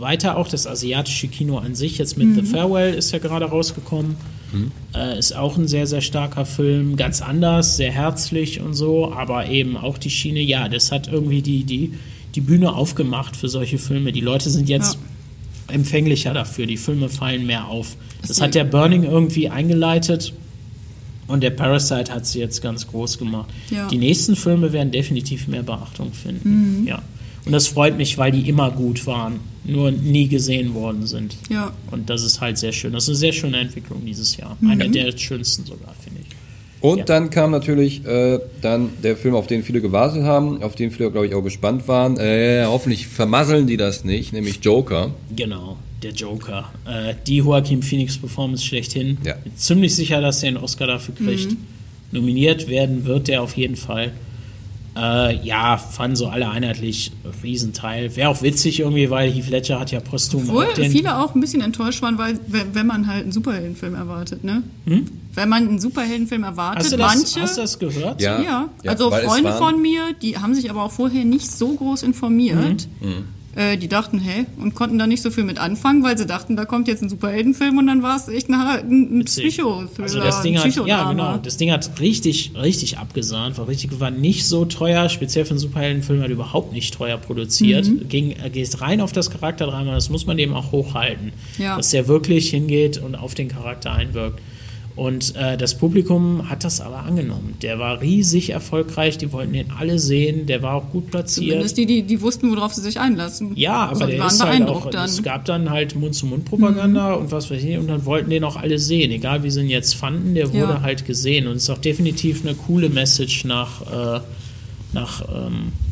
weiter auch. Das asiatische Kino an sich, jetzt mit The Farewell ist ja gerade rausgekommen. Äh, ist auch ein sehr, sehr starker Film, ganz anders, sehr herzlich und so, aber eben auch die Schiene, ja, das hat irgendwie die, die, die Bühne aufgemacht für solche Filme. Die Leute sind jetzt empfänglicher dafür, die Filme fallen mehr auf. Das Deswegen- hat der Burning irgendwie eingeleitet und der Parasite hat sie jetzt ganz groß gemacht. Ja. Die nächsten Filme werden definitiv mehr Beachtung finden. Ja. Und das freut mich, weil die immer gut waren, nur nie gesehen worden sind. Ja. Und das ist halt sehr schön. Das ist eine sehr schöne Entwicklung dieses Jahr. Einer der schönsten sogar, finde ich. Und Ja. dann kam natürlich äh, dann der Film, auf den viele gewartet haben, auf den viele, glaube ich, auch gespannt waren. Äh, hoffentlich vermasseln die das nicht, nämlich Joker. Genau, der Joker. Äh, die Joaquin Phoenix Performance schlechthin. Ja. Bin ziemlich sicher, dass er einen Oscar dafür kriegt. Nominiert werden wird er auf jeden Fall. Äh, ja, fanden so alle einheitlich Riesenteil. Wäre auch witzig irgendwie, weil Heath Ledger hat ja posthum Obwohl auch den viele auch ein bisschen enttäuscht waren, weil wenn wenn man halt einen Superheldenfilm erwartet, ne? Wenn man einen Superheldenfilm erwartet, Hast du, das, manche. hast du das gehört? Ja. ja, also weil es Freunde von mir, die haben sich aber auch vorher nicht so groß informiert. Mhm. Äh, die dachten, hä, und konnten da nicht so viel mit anfangen, weil sie dachten, da kommt jetzt ein Superheldenfilm und dann war es echt ein, ein Witzig. Psycho-Thriller, Also das Ding ein hat, ja genau, das Ding hat richtig, richtig abgesahnt, war richtig, war nicht so teuer, speziell für einen Superheldenfilm hat überhaupt nicht teuer produziert, Mhm. ging, äh, geht rein auf das Charakterdrama, das muss man dem auch hochhalten, Ja. dass der wirklich hingeht und auf den Charakter einwirkt. Und äh, das Publikum hat das aber angenommen. Der war riesig erfolgreich, die wollten den alle sehen, der war auch gut platziert. Zumindest die, die, die wussten, worauf sie sich einlassen. Ja, aber Also, der ist halt auch, dann. Mhm. es gab dann halt Mund-zu-Mund-Propaganda und was weiß ich, und dann wollten den auch alle sehen, egal wie sie ihn jetzt fanden, der wurde Ja. halt gesehen und ist auch definitiv eine coole Message nach, äh, nach ähm, äh,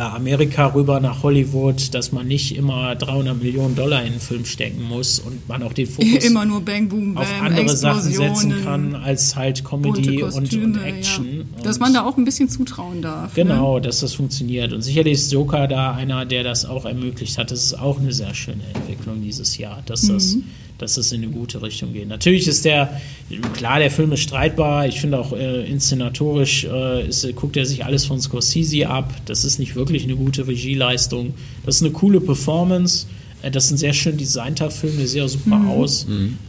Amerika rüber, nach Hollywood, dass man nicht immer 300 Millionen Dollar in einen Film stecken muss und man auch den Fokus Immer nur Bang, Boom, Bam, auf andere Sachen setzen kann als halt Comedy und, Kostüme, und ja. Action. Dass Und- man da auch ein bisschen zutrauen darf. Ne? Genau, dass das funktioniert. Und sicherlich ist Joker da einer, der das auch ermöglicht hat. Das ist auch eine sehr schöne Entwicklung dieses Jahr, dass, das, dass das in eine gute Richtung geht. Natürlich ist der, klar, der Film ist streitbar. Ich finde auch äh, inszenatorisch äh, ist, guckt er sich alles von Scorsese ab. Das ist nicht wirklich eine gute Regieleistung. Das ist eine coole Performance. Äh, Das ist ein sehr schön designter Film, der sieht auch super aus.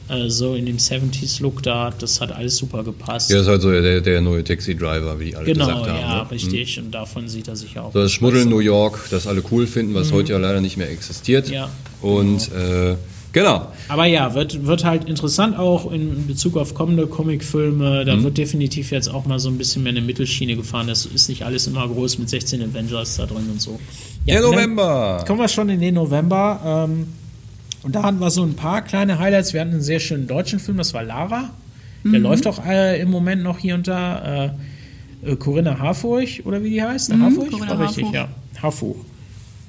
Äh, so in dem 70s-Look da, das hat alles super gepasst. Ja, das ist halt so der, der neue Taxi-Driver, wie die alle Genau, gesagt haben. ja, ne? richtig. Und davon sieht er sich auch. So das Schmuddeln New York, das alle cool finden, was heute ja leider nicht mehr existiert. Mhm. Ja. Und äh, genau. Aber ja, wird, wird halt interessant auch in Bezug auf kommende Comicfilme. Da wird definitiv jetzt auch mal so ein bisschen mehr eine Mittelschiene gefahren. Das ist nicht alles immer groß mit 16 Avengers da drin und so. Ja, Der und dann November. Kommen wir schon in den November. Ähm, und da hatten wir so ein paar kleine Highlights. Wir hatten einen sehr schönen deutschen Film, das war Lara. Der läuft auch äh, im Moment noch hier unter äh, äh, Corinna Harfurch, oder wie die heißt? Harfurch? Corinna War richtig, Harfurch. ja. Harfurch.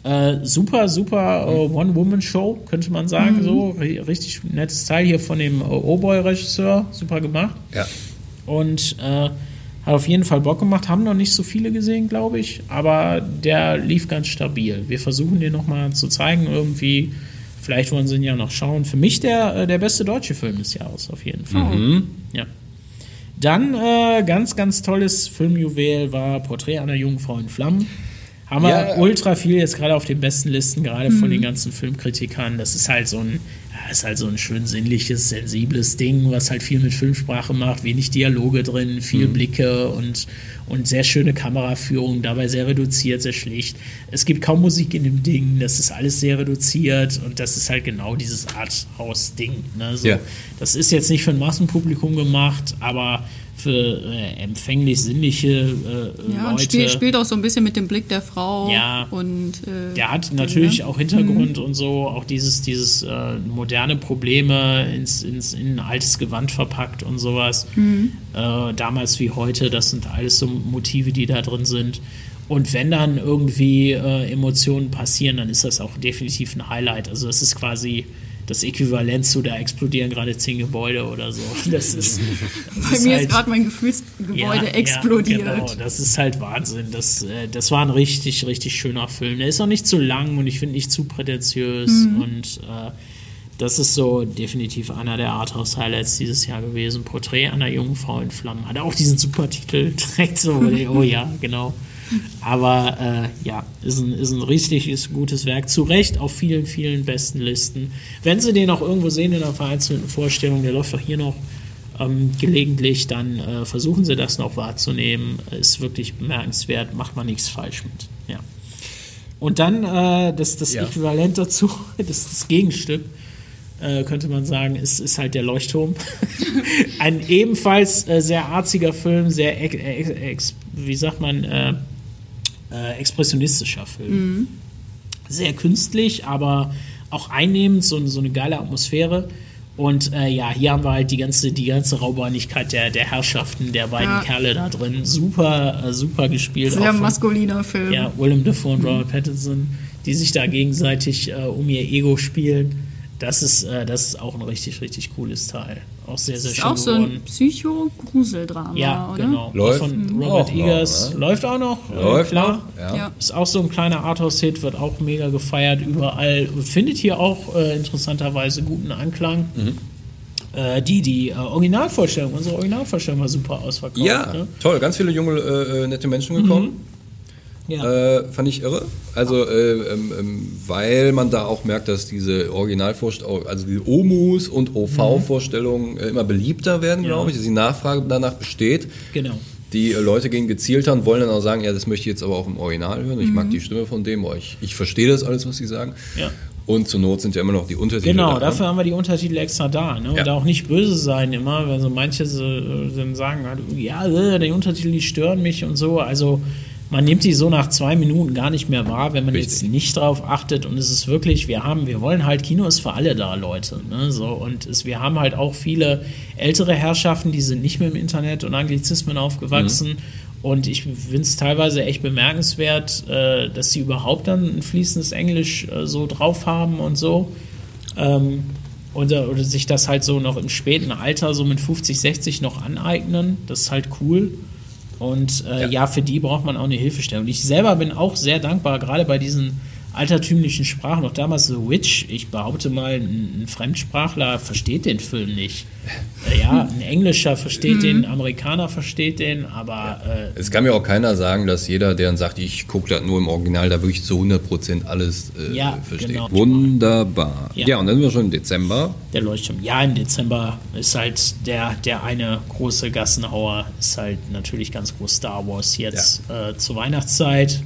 Äh, super, super äh, One-Woman-Show, könnte man sagen. So Ri- richtig nettes Teil hier von dem äh, O-Boy-Regisseur. Super gemacht. Ja. Und äh, hat auf jeden Fall Bock gemacht. Haben noch nicht so viele gesehen, glaube ich. Aber der lief ganz stabil. Wir versuchen den nochmal zu zeigen. Irgendwie, vielleicht wollen sie ihn ja noch schauen. Für mich der, äh, der beste deutsche Film des Jahres, auf jeden Fall. Ja. Dann äh, ganz, ganz tolles Filmjuwel war Porträt einer Jungfrau in Flammen. Haben wir Ja. ultra viel jetzt gerade auf den besten Listen, gerade von den ganzen Filmkritikern. Das ist halt so ein, ja, ist halt so ein schön sinnliches, sensibles Ding, was halt viel mit Filmsprache macht, wenig Dialoge drin, viel Blicke und, und sehr schöne Kameraführung, dabei sehr reduziert, sehr schlicht. Es gibt kaum Musik in dem Ding, das ist alles sehr reduziert und das ist halt genau dieses Arthouse-Ding. Ne? So, Ja. Das ist jetzt nicht für ein Massenpublikum gemacht, aber für äh, empfänglich sinnliche äh, Ja, und Leute. spielt, spielt auch so ein bisschen mit dem Blick der Frau. Ja. Und, äh, Der hat natürlich ne? auch Hintergrund und so, auch dieses, dieses äh, moderne Probleme ins, ins, in ein altes Gewand verpackt und sowas. Äh, damals wie heute, das sind alles so Motive, die da drin sind. Und wenn dann irgendwie äh, Emotionen passieren, dann ist das auch definitiv ein Highlight. Also das ist quasi das Äquivalent zu, da explodieren gerade zehn Gebäude oder so. Das ist, das Bei mir halt- ist gerade mein Gefühlsgebäude explodiert. Ja, genau, das ist halt Wahnsinn. Das, äh, das war ein richtig, richtig schöner Film. Der ist auch nicht zu lang und ich finde nicht zu prätentiös. Mhm. Und äh, das ist so definitiv einer der Arthouse-Highlights dieses Jahr gewesen. Porträt einer jungen Frau in Flammen. Hat auch diesen super Titel. Direkt so, oh ja, genau. Aber äh, ja, ist ein, ist ein richtig ist ein gutes Werk. Zu Recht auf vielen, vielen besten Listen. Wenn Sie den auch irgendwo sehen in einer vereinzelten Vorstellung, der läuft auch hier noch ähm, gelegentlich, dann äh, versuchen Sie das noch wahrzunehmen. Ist wirklich bemerkenswert, macht man nichts falsch mit. Ja. Und dann äh, das, das Ja. Äquivalent dazu, das, das Gegenstück, äh, könnte man sagen, ist, ist halt der Leuchtturm. Ein ebenfalls äh, sehr arziger Film, sehr, ex, ex, wie sagt man, äh, äh, expressionistischer Film. Sehr künstlich, aber auch einnehmend, so, so eine geile Atmosphäre. Und äh, ja, hier haben wir halt die ganze, die ganze Raubernigkeit der, der Herrschaften der beiden Ja. Kerle da drin. Super, äh, super gespielt. Sehr von- maskuliner Film. ja, Willem Dafoe und Robert Pattinson, die sich da gegenseitig äh, um ihr Ego spielen. Das ist, äh, das ist auch ein richtig, richtig cooles Teil. Auch sehr, sehr Das ist schön auch so geworden. ein Psycho-Gruseldrama, ja, oder? genau. Läuft Von auch Robert noch, Eggers. ne? Läuft auch noch. äh, Läuft klar. noch, ja. Ist auch so ein kleiner Arthouse-Hit, wird auch mega gefeiert überall. Findet hier auch äh, interessanterweise guten Anklang. Mhm. Äh, die, die äh, Originalvorstellung, unsere Originalvorstellung war super ausverkauft. Ja, Ne? toll. Ganz viele junge, äh, äh, nette Menschen gekommen. Ja. Äh, fand ich irre. Also, äh, ähm, ähm, weil man da auch merkt, dass diese Originalvorstellungen, also die OMUs und OV-Vorstellungen äh, immer beliebter werden, Ja. glaube ich, dass die Nachfrage danach besteht. genau. die äh, Leute gehen gezielter und wollen dann auch sagen, ja, das möchte ich jetzt aber auch im Original hören. Ich mag die Stimme von dem, ich, ich verstehe das alles, was sie sagen. Ja. Und zur Not sind ja immer noch die Untertitel. Genau, da, dafür haben wir die Untertitel extra da. Ne? Und Ja. auch nicht böse sein immer, wenn so manche so, äh, dann sagen, ja, die Untertitel, die stören mich und so. Also man nimmt die so nach zwei Minuten gar nicht mehr wahr, wenn man Richtig. jetzt nicht drauf achtet. Und es ist wirklich, wir haben, wir wollen halt, Kino ist für alle da, Leute. Ne? So, und es, wir haben halt auch viele ältere Herrschaften, die sind nicht mehr im Internet und Anglizismen aufgewachsen. Und ich finde es teilweise echt bemerkenswert, äh, dass sie überhaupt dann ein fließendes Englisch äh, so drauf haben und so. Ähm, oder, oder sich das halt so noch im späten Alter, so mit 50, 60 noch aneignen. Das ist halt cool. Und äh, ja. Ja. für die braucht man auch eine Hilfestellung. Ich selber bin auch sehr dankbar, gerade bei diesen altertümlichen Sprachen. Noch damals The Witch, ich behaupte mal, ein, Fremdsprachler versteht den Film nicht. Äh, ja, ein Englischer versteht den, ein Amerikaner versteht den, aber äh, Es kann mir auch keiner sagen, dass jeder, der dann sagt, ich gucke das nur im Original, da wirklich zu 100% alles äh, Ja, versteht. genau. Wunderbar. Ja. Ja. und dann sind wir schon im Dezember. Der Leuchtturm. Ja, im Dezember ist halt der, der eine große Gassenhauer, ist halt natürlich ganz groß Star Wars jetzt äh, zur Weihnachtszeit.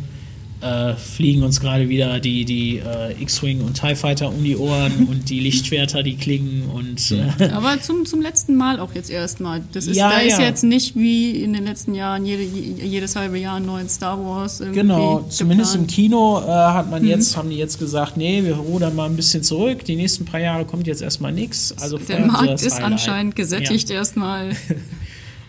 Äh, fliegen uns gerade wieder die, die äh, X-Wing und TIE Fighter um die Ohren und die Lichtschwerter, die klingen und äh, Aber zum, zum letzten Mal auch jetzt erstmal. Das ist, Ja, da ist ja. jetzt nicht wie in den letzten Jahren jede, jedes halbe Jahr einen neuen Star Wars. irgendwie Genau, zumindest im. Kino äh, hat man jetzt, haben die jetzt gesagt, nee, wir rudern mal ein bisschen zurück. Die nächsten paar Jahre kommt jetzt erstmal nichts. Also Der Markt ist Highlight. anscheinend gesättigt erstmal.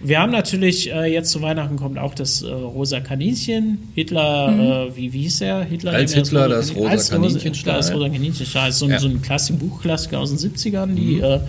Wir haben natürlich äh, jetzt zu Weihnachten kommt auch das äh, rosa Kaninchen. Hitler, äh, wie, wie hieß er? Hitler Als Hitler das rosa als Kaninchen Hitler stahl. das rosa Kaninchen stahl. Ist so ein, Ja. so ein Klassik, Buchklassiker aus den 70ern. Die äh,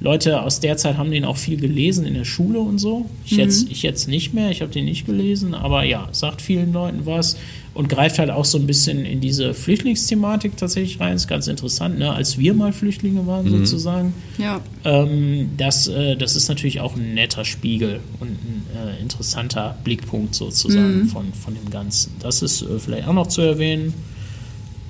Leute aus der Zeit haben den auch viel gelesen in der Schule und so. Ich, jetzt, ich jetzt nicht mehr, ich habe den nicht gelesen, aber ja, sagt vielen Leuten was und greift halt auch so ein bisschen in diese Flüchtlingsthematik tatsächlich rein. Ist ganz interessant, ne? als wir mal Flüchtlinge waren sozusagen. Ja. Ähm, das, äh, das ist natürlich auch ein netter Spiegel und ein äh, interessanter Blickpunkt sozusagen von, von dem Ganzen. Das ist äh, vielleicht auch noch zu erwähnen.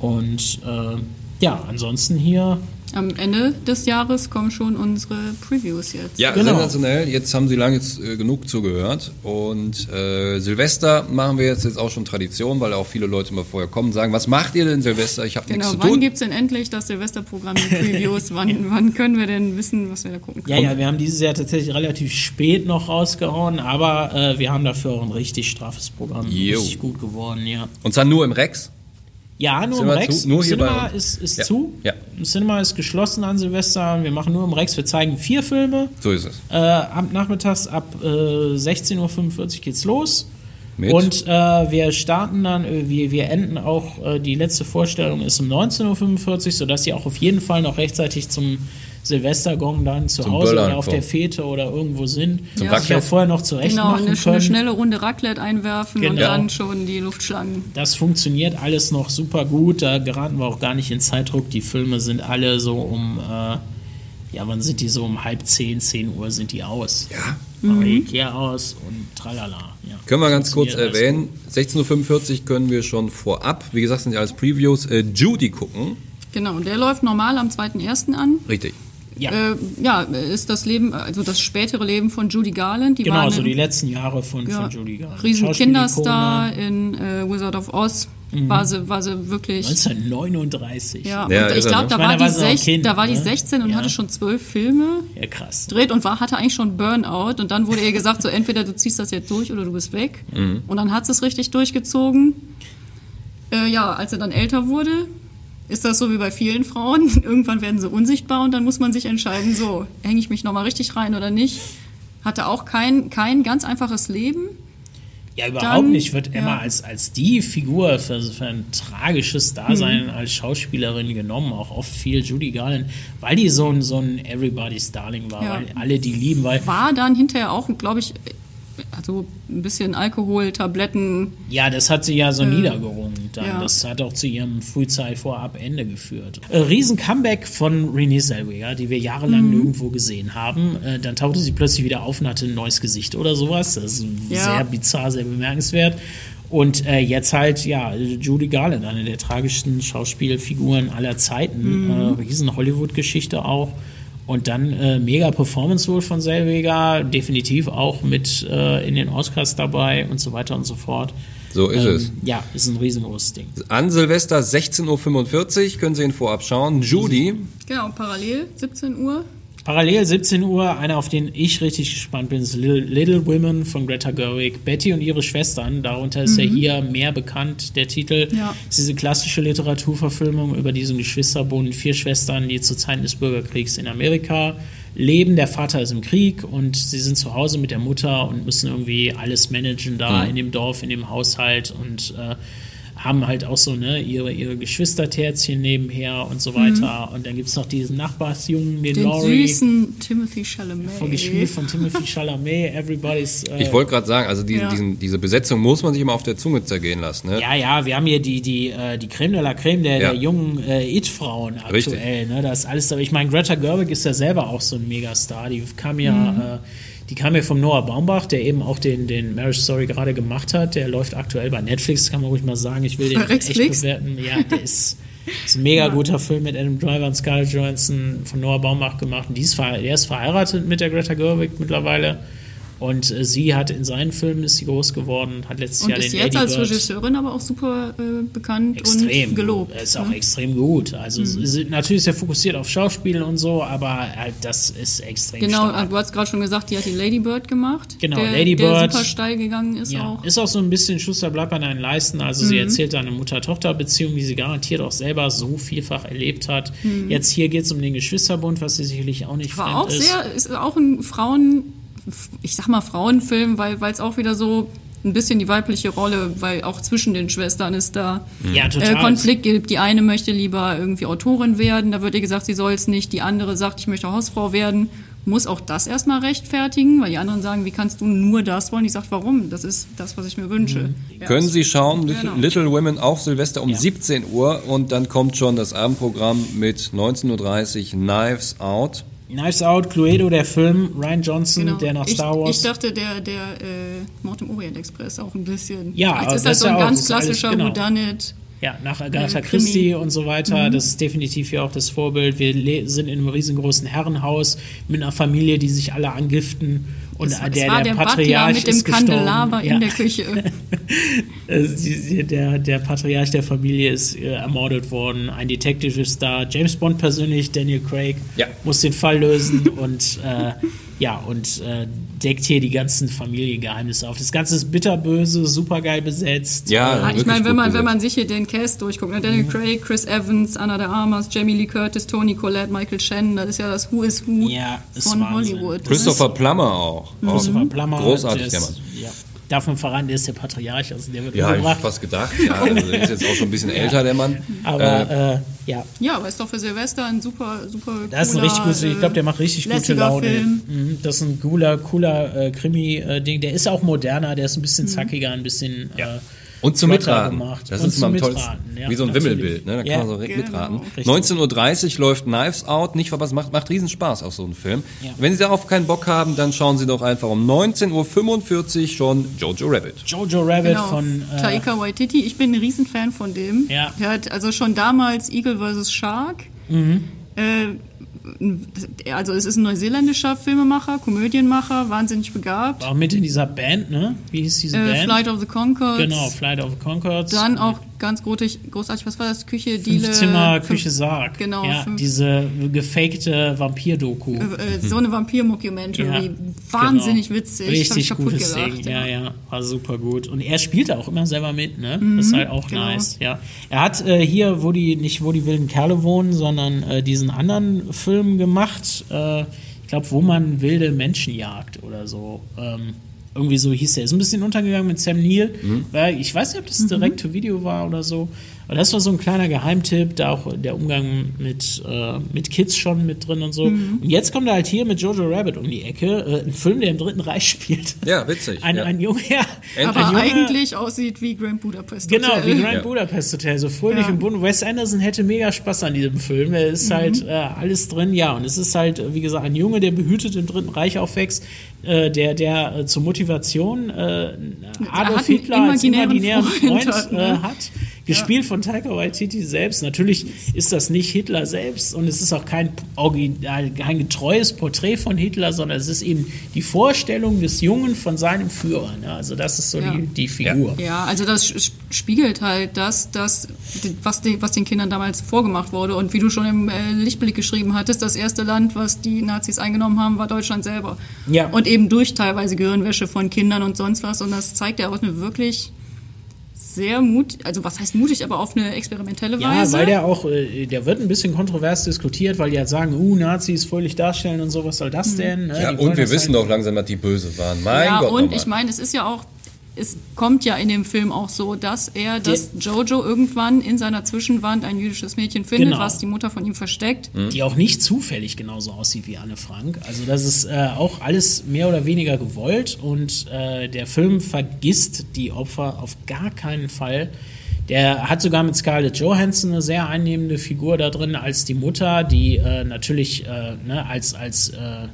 Und äh, ja, ansonsten hier, Am Ende des Jahres kommen schon unsere Previews jetzt. Ja, Genau. sensationell. Jetzt haben Sie lange jetzt, äh, genug zugehört. Und äh, Silvester machen wir jetzt, jetzt auch schon Tradition, weil auch viele Leute mal vorher kommen und sagen, was macht ihr denn Silvester? Ich habe Genau, nichts zu wann tun. gibt es denn endlich das Silvesterprogramm, die Previews? wann, wann können wir denn wissen, was wir da gucken ja, können? ja, wir haben dieses Jahr tatsächlich relativ spät noch rausgehauen, aber äh, wir haben dafür auch ein richtig straffes Programm. Jo. Richtig gut geworden, ja. Und zwar nur im Rex. Ja, nur im Cinema Rex. zu? Nur Cinema ist, ist Ja. zu. Ja. Im Cinema ist geschlossen an Silvester. Wir machen nur im Rex. Wir zeigen vier Filme. So ist es. Äh, ab nachmittags ab äh, 16.45 Uhr geht's los. Mit? Und äh, wir starten dann, äh, wir, wir enden auch, äh, die letzte Vorstellung ist um 19.45 Uhr, sodass ihr auch auf jeden Fall noch rechtzeitig zum Silvestergong dann zu Zum Hause Böllern oder auf der Fete oder irgendwo sind. Zum sich auch Raclette. vorher noch zurecht Genau, machen eine, können. eine schnelle Runde Raclette einwerfen und Genau. dann schon die Luftschlangen. Das funktioniert alles noch super gut. Da geraten wir auch gar nicht in Zeitdruck. Die Filme sind alle so um, äh, ja, wann sind die so um halb zehn, zehn Uhr sind die aus. Ja. Machen wir die Ikea aus und tralala. Ja. Können wir ganz kurz erwähnen. 16.45 Uhr können wir schon vorab, wie gesagt, sind ja alles Previews, äh, Judy gucken. Genau, und der läuft normal am 2.1. an. Richtig. Ja, Äh, ja, ist das Leben, also das spätere Leben von Judy Garland. Die genau, war so die letzten Jahre von, ja, von Judy Garland. Riesen Schauspielikone. Kinderstar in äh, Wizard of Oz. War, sie, war sie wirklich. 1939. Ja, Ja, ich er, glaube, ne? da, war da war die noch sech- Kind, da war die ne? 16 und Ja. hatte schon zwölf Filme Ja, krass. gedreht und war, hatte eigentlich schon Burnout. Und dann wurde ihr gesagt, so entweder du ziehst das jetzt durch oder du bist weg. Mhm. Und dann hat sie es richtig durchgezogen. Äh, ja, als sie dann älter wurde, ist das so wie bei vielen Frauen. Irgendwann werden sie unsichtbar und dann muss man sich entscheiden, so, hänge ich mich nochmal richtig rein oder nicht. Hatte auch kein, kein ganz einfaches Leben. Ja, überhaupt Dann, nicht. Wird Emma ja. als, als die Figur für, für ein tragisches Dasein Mhm. als Schauspielerin genommen. Auch oft viel Judy Garland, weil die so ein, so ein Everybody's Darling war. Ja. Weil alle die lieben, weil War dann hinterher auch, glaube ich, also ein bisschen Alkohol, Tabletten. Ja, das hat sie ja so niedergerungen. Dann. ja. Das hat auch zu ihrem Frühzeit vorab Ende geführt. Äh, riesen Comeback von Renée Zellweger, die wir jahrelang nirgendwo gesehen haben. Äh, dann tauchte sie plötzlich wieder auf und hatte ein neues Gesicht oder sowas. Das ist Ja. sehr bizarr, sehr bemerkenswert. Und äh, jetzt halt, ja, Judy Garland, eine der tragischsten Schauspielfiguren aller Zeiten. Äh, riesen Hollywood-Geschichte auch. Und dann äh, mega Performance wohl von Selweger, definitiv auch mit äh, in den Oscars dabei und so weiter und so fort. So ist es. Ja, ist ein riesengroßes Ding. An Silvester 16.45 Uhr können Sie ihn vorab schauen. Judy, Genau, parallel, 17 Uhr. Parallel 17 Uhr, einer, auf den ich richtig gespannt bin, ist Little, Little Women von Greta Gerwig. Betty und ihre Schwestern, darunter ist ja hier mehr bekannt, der Titel. Ja. ist diese klassische Literaturverfilmung über diesen Geschwisterbund, vier Schwestern, die zu Zeiten des Bürgerkriegs in Amerika leben. Der Vater ist im Krieg und sie sind zu Hause mit der Mutter und müssen irgendwie alles managen da in dem Dorf, in dem Haushalt und äh, haben halt auch so ne, ihre, ihre Geschwistertärzchen nebenher und so weiter. Und dann gibt es noch diesen Nachbarsjungen, den, Den Laurie. süßen Timothy Chalamet. Von gespielt von Timothy Chalamet, Everybody's. Äh, ich wollte gerade sagen, also die, Ja. diesen, diese Besetzung muss man sich immer auf der Zunge zergehen lassen. Ne? ja, ja, wir haben hier die, die, äh, die Creme de la Creme der, Ja. der jungen äh, It-Frauen Richtig. aktuell. Ne? Das ist alles, aber ich meine, Greta Gerwig ist ja selber auch so ein Megastar. Die kam ja, Mhm. äh, die kam ja vom Noah Baumbach, der eben auch den, den Marriage Story gerade gemacht hat. Der läuft aktuell bei Netflix, kann man ruhig mal sagen. Ich will den echt bewerten. Ja, der ist. ist ein mega guter Film mit Adam Driver und Scarlett Johansson von Noah Baumbach gemacht. Und die ist, der ist verheiratet mit der Greta Gerwig mittlerweile. Und äh, sie hat in seinen Filmen ist sie groß geworden, hat letztes Und Jahr ist den jetzt Lady als Bird Regisseurin aber auch super äh, bekannt extrem und gelobt. Er ist auch ne? extrem gut. Also ist, natürlich ist er fokussiert auf Schauspiel und so, aber halt, das ist extrem Genau, stark. du hast gerade schon gesagt, die hat die Lady Bird gemacht. Genau, der, Lady der Bird. super steil gegangen ist Ja, auch. ist auch so ein bisschen Schuster bleibt an deinen Leisten. Also Mhm. sie erzählt eine Mutter-Tochter-Beziehung, die sie garantiert auch selber so vielfach erlebt hat. Jetzt hier geht es um den Geschwisterbund, was sie sicherlich auch nicht Mhm. War auch ist. sehr, ist auch ein Frauen, ich sag mal Frauenfilm, weil es auch wieder so ein bisschen die weibliche Rolle, weil auch zwischen den Schwestern ist da ja, äh. Konflikt gibt. Die eine möchte lieber irgendwie Autorin werden, da wird ihr gesagt, sie soll es nicht. Die andere sagt, ich möchte Hausfrau werden. Muss auch das erstmal rechtfertigen, weil die anderen sagen, wie kannst du nur das wollen? Ich sage, warum? Das ist das, was ich mir wünsche. Ja. Können Sie schauen, Little, Genau. Little Women auch Silvester um Ja. 17 Uhr und dann kommt schon das Abendprogramm mit 19.30 Uhr Knives Out. Knives Out, Cluedo, der Film, Ryan Johnson, Genau. der nach ich, Star Wars. Ich dachte, der, der äh, Mord im Orient Express auch ein bisschen. Ja, ist das halt so ein auch, ganz ist alles- klassischer genau. Whodunit. Ja, nach Agatha Äh, Krimi. Christie und so weiter. Das ist definitiv ja auch das Vorbild. Wir sind in einem riesengroßen Herrenhaus mit einer Familie, die sich alle angiften. Und Es, der, es der, war der, Butler Patriarch mit dem. Kandelaber ja. in der Küche. Der, der Patriarch der Familie ist äh, ermordet worden. Ein Detective ist da. James Bond persönlich, Daniel Craig, Ja. muss den Fall lösen und äh, ja, und äh, deckt hier die ganzen Familiengeheimnisse auf. Das Ganze ist bitterböse, supergeil besetzt. Ja, Ah, ich meine, wenn man, wenn man sich hier den Cast durchguckt, ne? Daniel Craig, Chris Evans, Anna de Armas, Jamie Lee Curtis, Tony Collette, Michael Shannon, das ist ja das Who is Who Ja, ist von Wahnsinn. Hollywood. Christopher Plummer auch. Christopher auch. Plummer. Großartig, der Mann. ja. Darf man verraten, der ist der Patriarch, also der wird Ja, hab ich umgebracht. fast gedacht. Ja, also der ist jetzt auch schon ein bisschen älter, der Mann. Aber Äh, äh, ja, Ja, aber ist doch für Silvester ein super, super das ist ein cooler, richtig gutes, ich glaube, der macht richtig äh, gute Laune. Film. Mhm, Das ist ein cooler, cooler äh, Krimi-Ding. Der ist auch moderner, der ist ein Mhm. bisschen zackiger, ein bisschen äh, Und zum flotter Mittraten. gemacht. Das Und ist mal zum ein tolles, Mittraten, ja, wie so ein natürlich. Wimmelbild. Ne? Da kann Ja. man so direkt Genau. mitraten. Richtig. 19.30 Uhr läuft Knives Out. Nicht verpassen, macht, macht riesen Spaß auch so ein Film. Ja. Wenn Sie darauf keinen Bock haben, dann schauen Sie doch einfach um 19.45 Uhr schon Jojo Rabbit. Jojo Rabbit Genau, von äh, Taika Waititi. Ich bin ein Riesenfan von dem. Ja. Der hat also schon damals Eagle vs. Shark. Mhm. Äh, also es ist ein neuseeländischer Filmemacher, Komödienmacher, wahnsinnig begabt. auch mit in dieser Band, ne? Wie hieß diese Äh, Band? Flight of the Conchords. Genau, Flight of the Concords. Dann auch ganz großartig, großartig was war das? Küche, Diele. Fünf Zimmer, fünf- Küche, Sarg. Genau, Ja, diese gefakte Vampir-Doku. Äh, so eine Vampir-Mockumentary. Ja, Wahnsinnig genau. witzig. Richtig gutes Ding. Ja, ja, war super gut. Und er spielt auch immer selber mit, ne? das ist halt auch genau. nice. Ja. Er hat äh, hier, wo die, nicht wo die wilden Kerle wohnen, sondern äh, diesen anderen Film gemacht. Äh, ich glaube, wo man wilde Menschen jagt oder so. Ähm, irgendwie so hieß er. Ist ein bisschen untergegangen mit Sam Neill. Weil ich weiß nicht, ob das direkt to Video war oder so. Aber das war so ein kleiner Geheimtipp, da auch der Umgang mit, äh, mit Kids schon mit drin und so. Und jetzt kommt er halt hier mit Jojo Rabbit um die Ecke. Äh, ein Film, der im Dritten Reich spielt. Ja, witzig. Ein, ja. ein Junge, ja. Aber ein Junge, eigentlich aussieht wie Grand Budapest Genau, Hotel. wie Grand Ja. Budapest Hotel, so fröhlich Ja. und bunt. Wes Anderson hätte mega Spaß an diesem Film. Er Mhm. ist halt äh, alles drin, ja. Und es ist halt, äh, wie gesagt, ein Junge, der behütet im Dritten Reich aufwächst, äh, der, der äh, zur Motivation äh, Adolf Hitler als imaginären imaginären Freund, Freund, hat, äh, ne? hat. Gespielt von Taika Waititi selbst. Natürlich ist das nicht Hitler selbst und es ist auch kein, Original, kein getreues Porträt von Hitler, sondern es ist eben die Vorstellung des Jungen von seinem Führer. Ne? Also das ist so Ja. die, die Figur. Ja, also das spiegelt halt das, das was, die, was den Kindern damals vorgemacht wurde. Und wie du schon im äh, Lichtblick geschrieben hattest, das erste Land, was die Nazis eingenommen haben, war Deutschland selber. Ja. Und eben durch teilweise Gehirnwäsche von Kindern und sonst was. Und das zeigt ja auch eine wirklich sehr mutig, also was heißt mutig, aber auf eine experimentelle Ja, Weise. weil der auch, äh, der wird ein bisschen kontrovers diskutiert, weil die halt sagen, uh, Nazis fröhlich darstellen und so, was soll das denn? Ne? Ja, und wir wissen halt- doch langsam, dass die böse waren. Mein ja, Gott. und nochmal. ich meine, es ist ja auch, es kommt ja in dem Film auch so, dass er, dass Jojo irgendwann in seiner Zwischenwand ein jüdisches Mädchen findet, Genau. was die Mutter von ihm versteckt. die auch nicht zufällig genauso aussieht wie Anne Frank. Also das ist äh, auch alles mehr oder weniger gewollt und äh, der Film vergisst die Opfer auf gar keinen Fall. Der hat sogar mit Scarlett Johansson eine sehr einnehmende Figur da drin als die Mutter, die äh, natürlich äh, ne, als, als äh,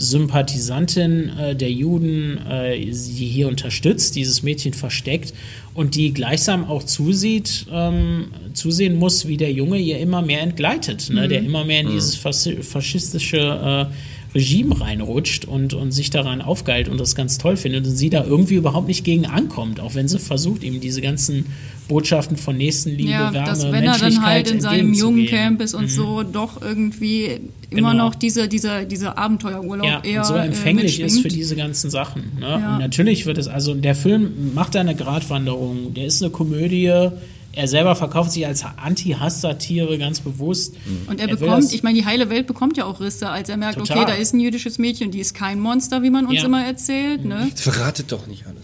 Sympathisantin äh, der Juden, äh, sie hier unterstützt, dieses Mädchen versteckt und die gleichsam auch zusieht, ähm, zusehen muss, wie der Junge ihr immer mehr entgleitet, ne? der immer mehr in dieses fassi- faschistische äh, Regime reinrutscht und, und sich daran aufgeilt und das ganz toll findet und sie da irgendwie überhaupt nicht gegen ankommt, auch wenn sie versucht, ihm diese ganzen Botschaften von Nächstenliebe, Ja, Wärme, dass wenn er dann halt in seinem entgegenzugehen. Jugendcamp ist und so, doch irgendwie immer Genau. noch diese, dieser, dieser Abenteuerurlaub ja, eher und so äh, empfänglich ist für diese ganzen Sachen. Ne? Ja. Und natürlich wird es, also der Film macht da eine Gratwanderung, der ist eine Komödie, er selber verkauft sich als Anti-Hass-Satire ganz bewusst. Und er will bekommt, ich meine, die heile Welt bekommt ja auch Risse, als er merkt, Total. okay, da ist ein jüdisches Mädchen, die ist kein Monster, wie man uns Ja. immer erzählt. Ne? Verratet doch nicht alles.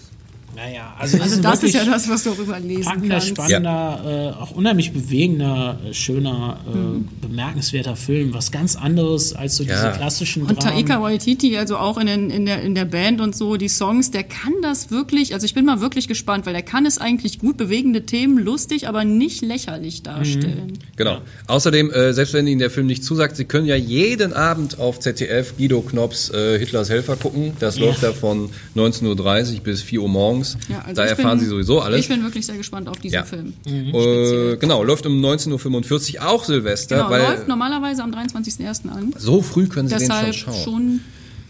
Naja, also, Also das ist ja das, was du darüber lesen Packender, kannst. spannender, äh, auch unheimlich bewegender, äh, schöner, äh, Mhm. bemerkenswerter Film. Was ganz anderes als so Ja. diese klassischen Und Dramen. Taika Waititi, also auch in, den, in, der, in der Band und so, die Songs, der kann das wirklich, also ich bin mal wirklich gespannt, weil der kann es eigentlich gut, bewegende Themen, lustig, aber nicht lächerlich darstellen. Genau. Außerdem, äh, selbst wenn Ihnen der Film nicht zusagt, Sie können ja jeden Abend auf ZDF Guido Knopps äh, Hitlers Helfer gucken. Das Ja. läuft da von 19.30 Uhr bis 4 Uhr morgens. Ja, also da erfahren bin, Sie sowieso alles. Ich bin wirklich sehr gespannt auf diesen Ja. Film. Äh, genau, läuft um 19.45 Uhr auch Silvester, Genau, weil läuft normalerweise am 23.01. an. so früh können Sie Deshalb den schon schauen. schon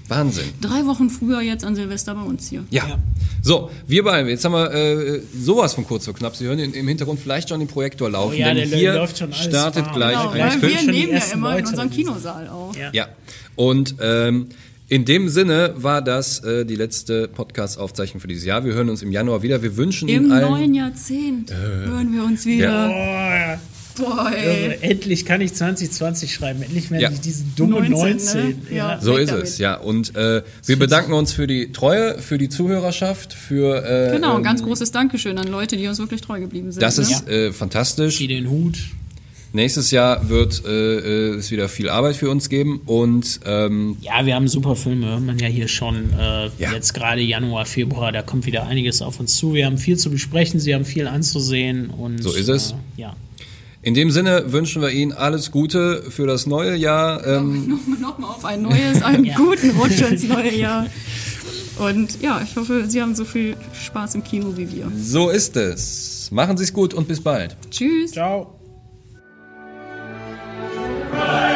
Wahnsinn. drei Wochen früher jetzt an Silvester bei uns hier. Ja. Ja. So, wir beide, jetzt haben wir äh, sowas von kurz vor knapp. Sie hören in, im Hintergrund vielleicht schon den Projektor laufen, Oh ja, denn der hier läuft schon alles startet warm. gleich Genau, ein Film. wir nehmen ja immer in Leute unserem in diesem- Kinosaal auf. Ja. Ja, und ähm, in dem Sinne war das äh, die letzte Podcast-Aufzeichnung für dieses Jahr. Wir hören uns im Januar wieder. Wir wünschen Im Ihnen allen... neuen Jahrzehnt hören wir uns wieder. Oh, Boah, ey. irre. endlich kann ich 2020 schreiben. Endlich werde Ja. ich diese dumme 19, 19. ne? ja. Ja. So ist damit. es, ja. Und äh, wir bedanken uns für die Treue, für die Zuhörerschaft, für... Äh, Genau, ein ähm, ganz großes Dankeschön an Leute, die uns wirklich treu geblieben sind. Das ne? ist äh, fantastisch. Zieh den Hut. Nächstes Jahr wird äh, äh, es wieder viel Arbeit für uns geben und ähm, Ja, wir haben super Filme, hört man ja hier schon. Äh, Ja. Jetzt gerade Januar, Februar, da kommt wieder einiges auf uns zu. Wir haben viel zu besprechen, Sie haben viel anzusehen. Und, So ist es. Äh, ja. in dem Sinne wünschen wir Ihnen alles Gute für das neue Jahr. Ähm, Nochmal noch mal auf ein neues, einen Ja. guten Rutsch ins neue Jahr. Und ja, ich hoffe, Sie haben so viel Spaß im Kino wie wir. so ist es. Machen Sie es gut und bis bald. Tschüss. Ciao. Praise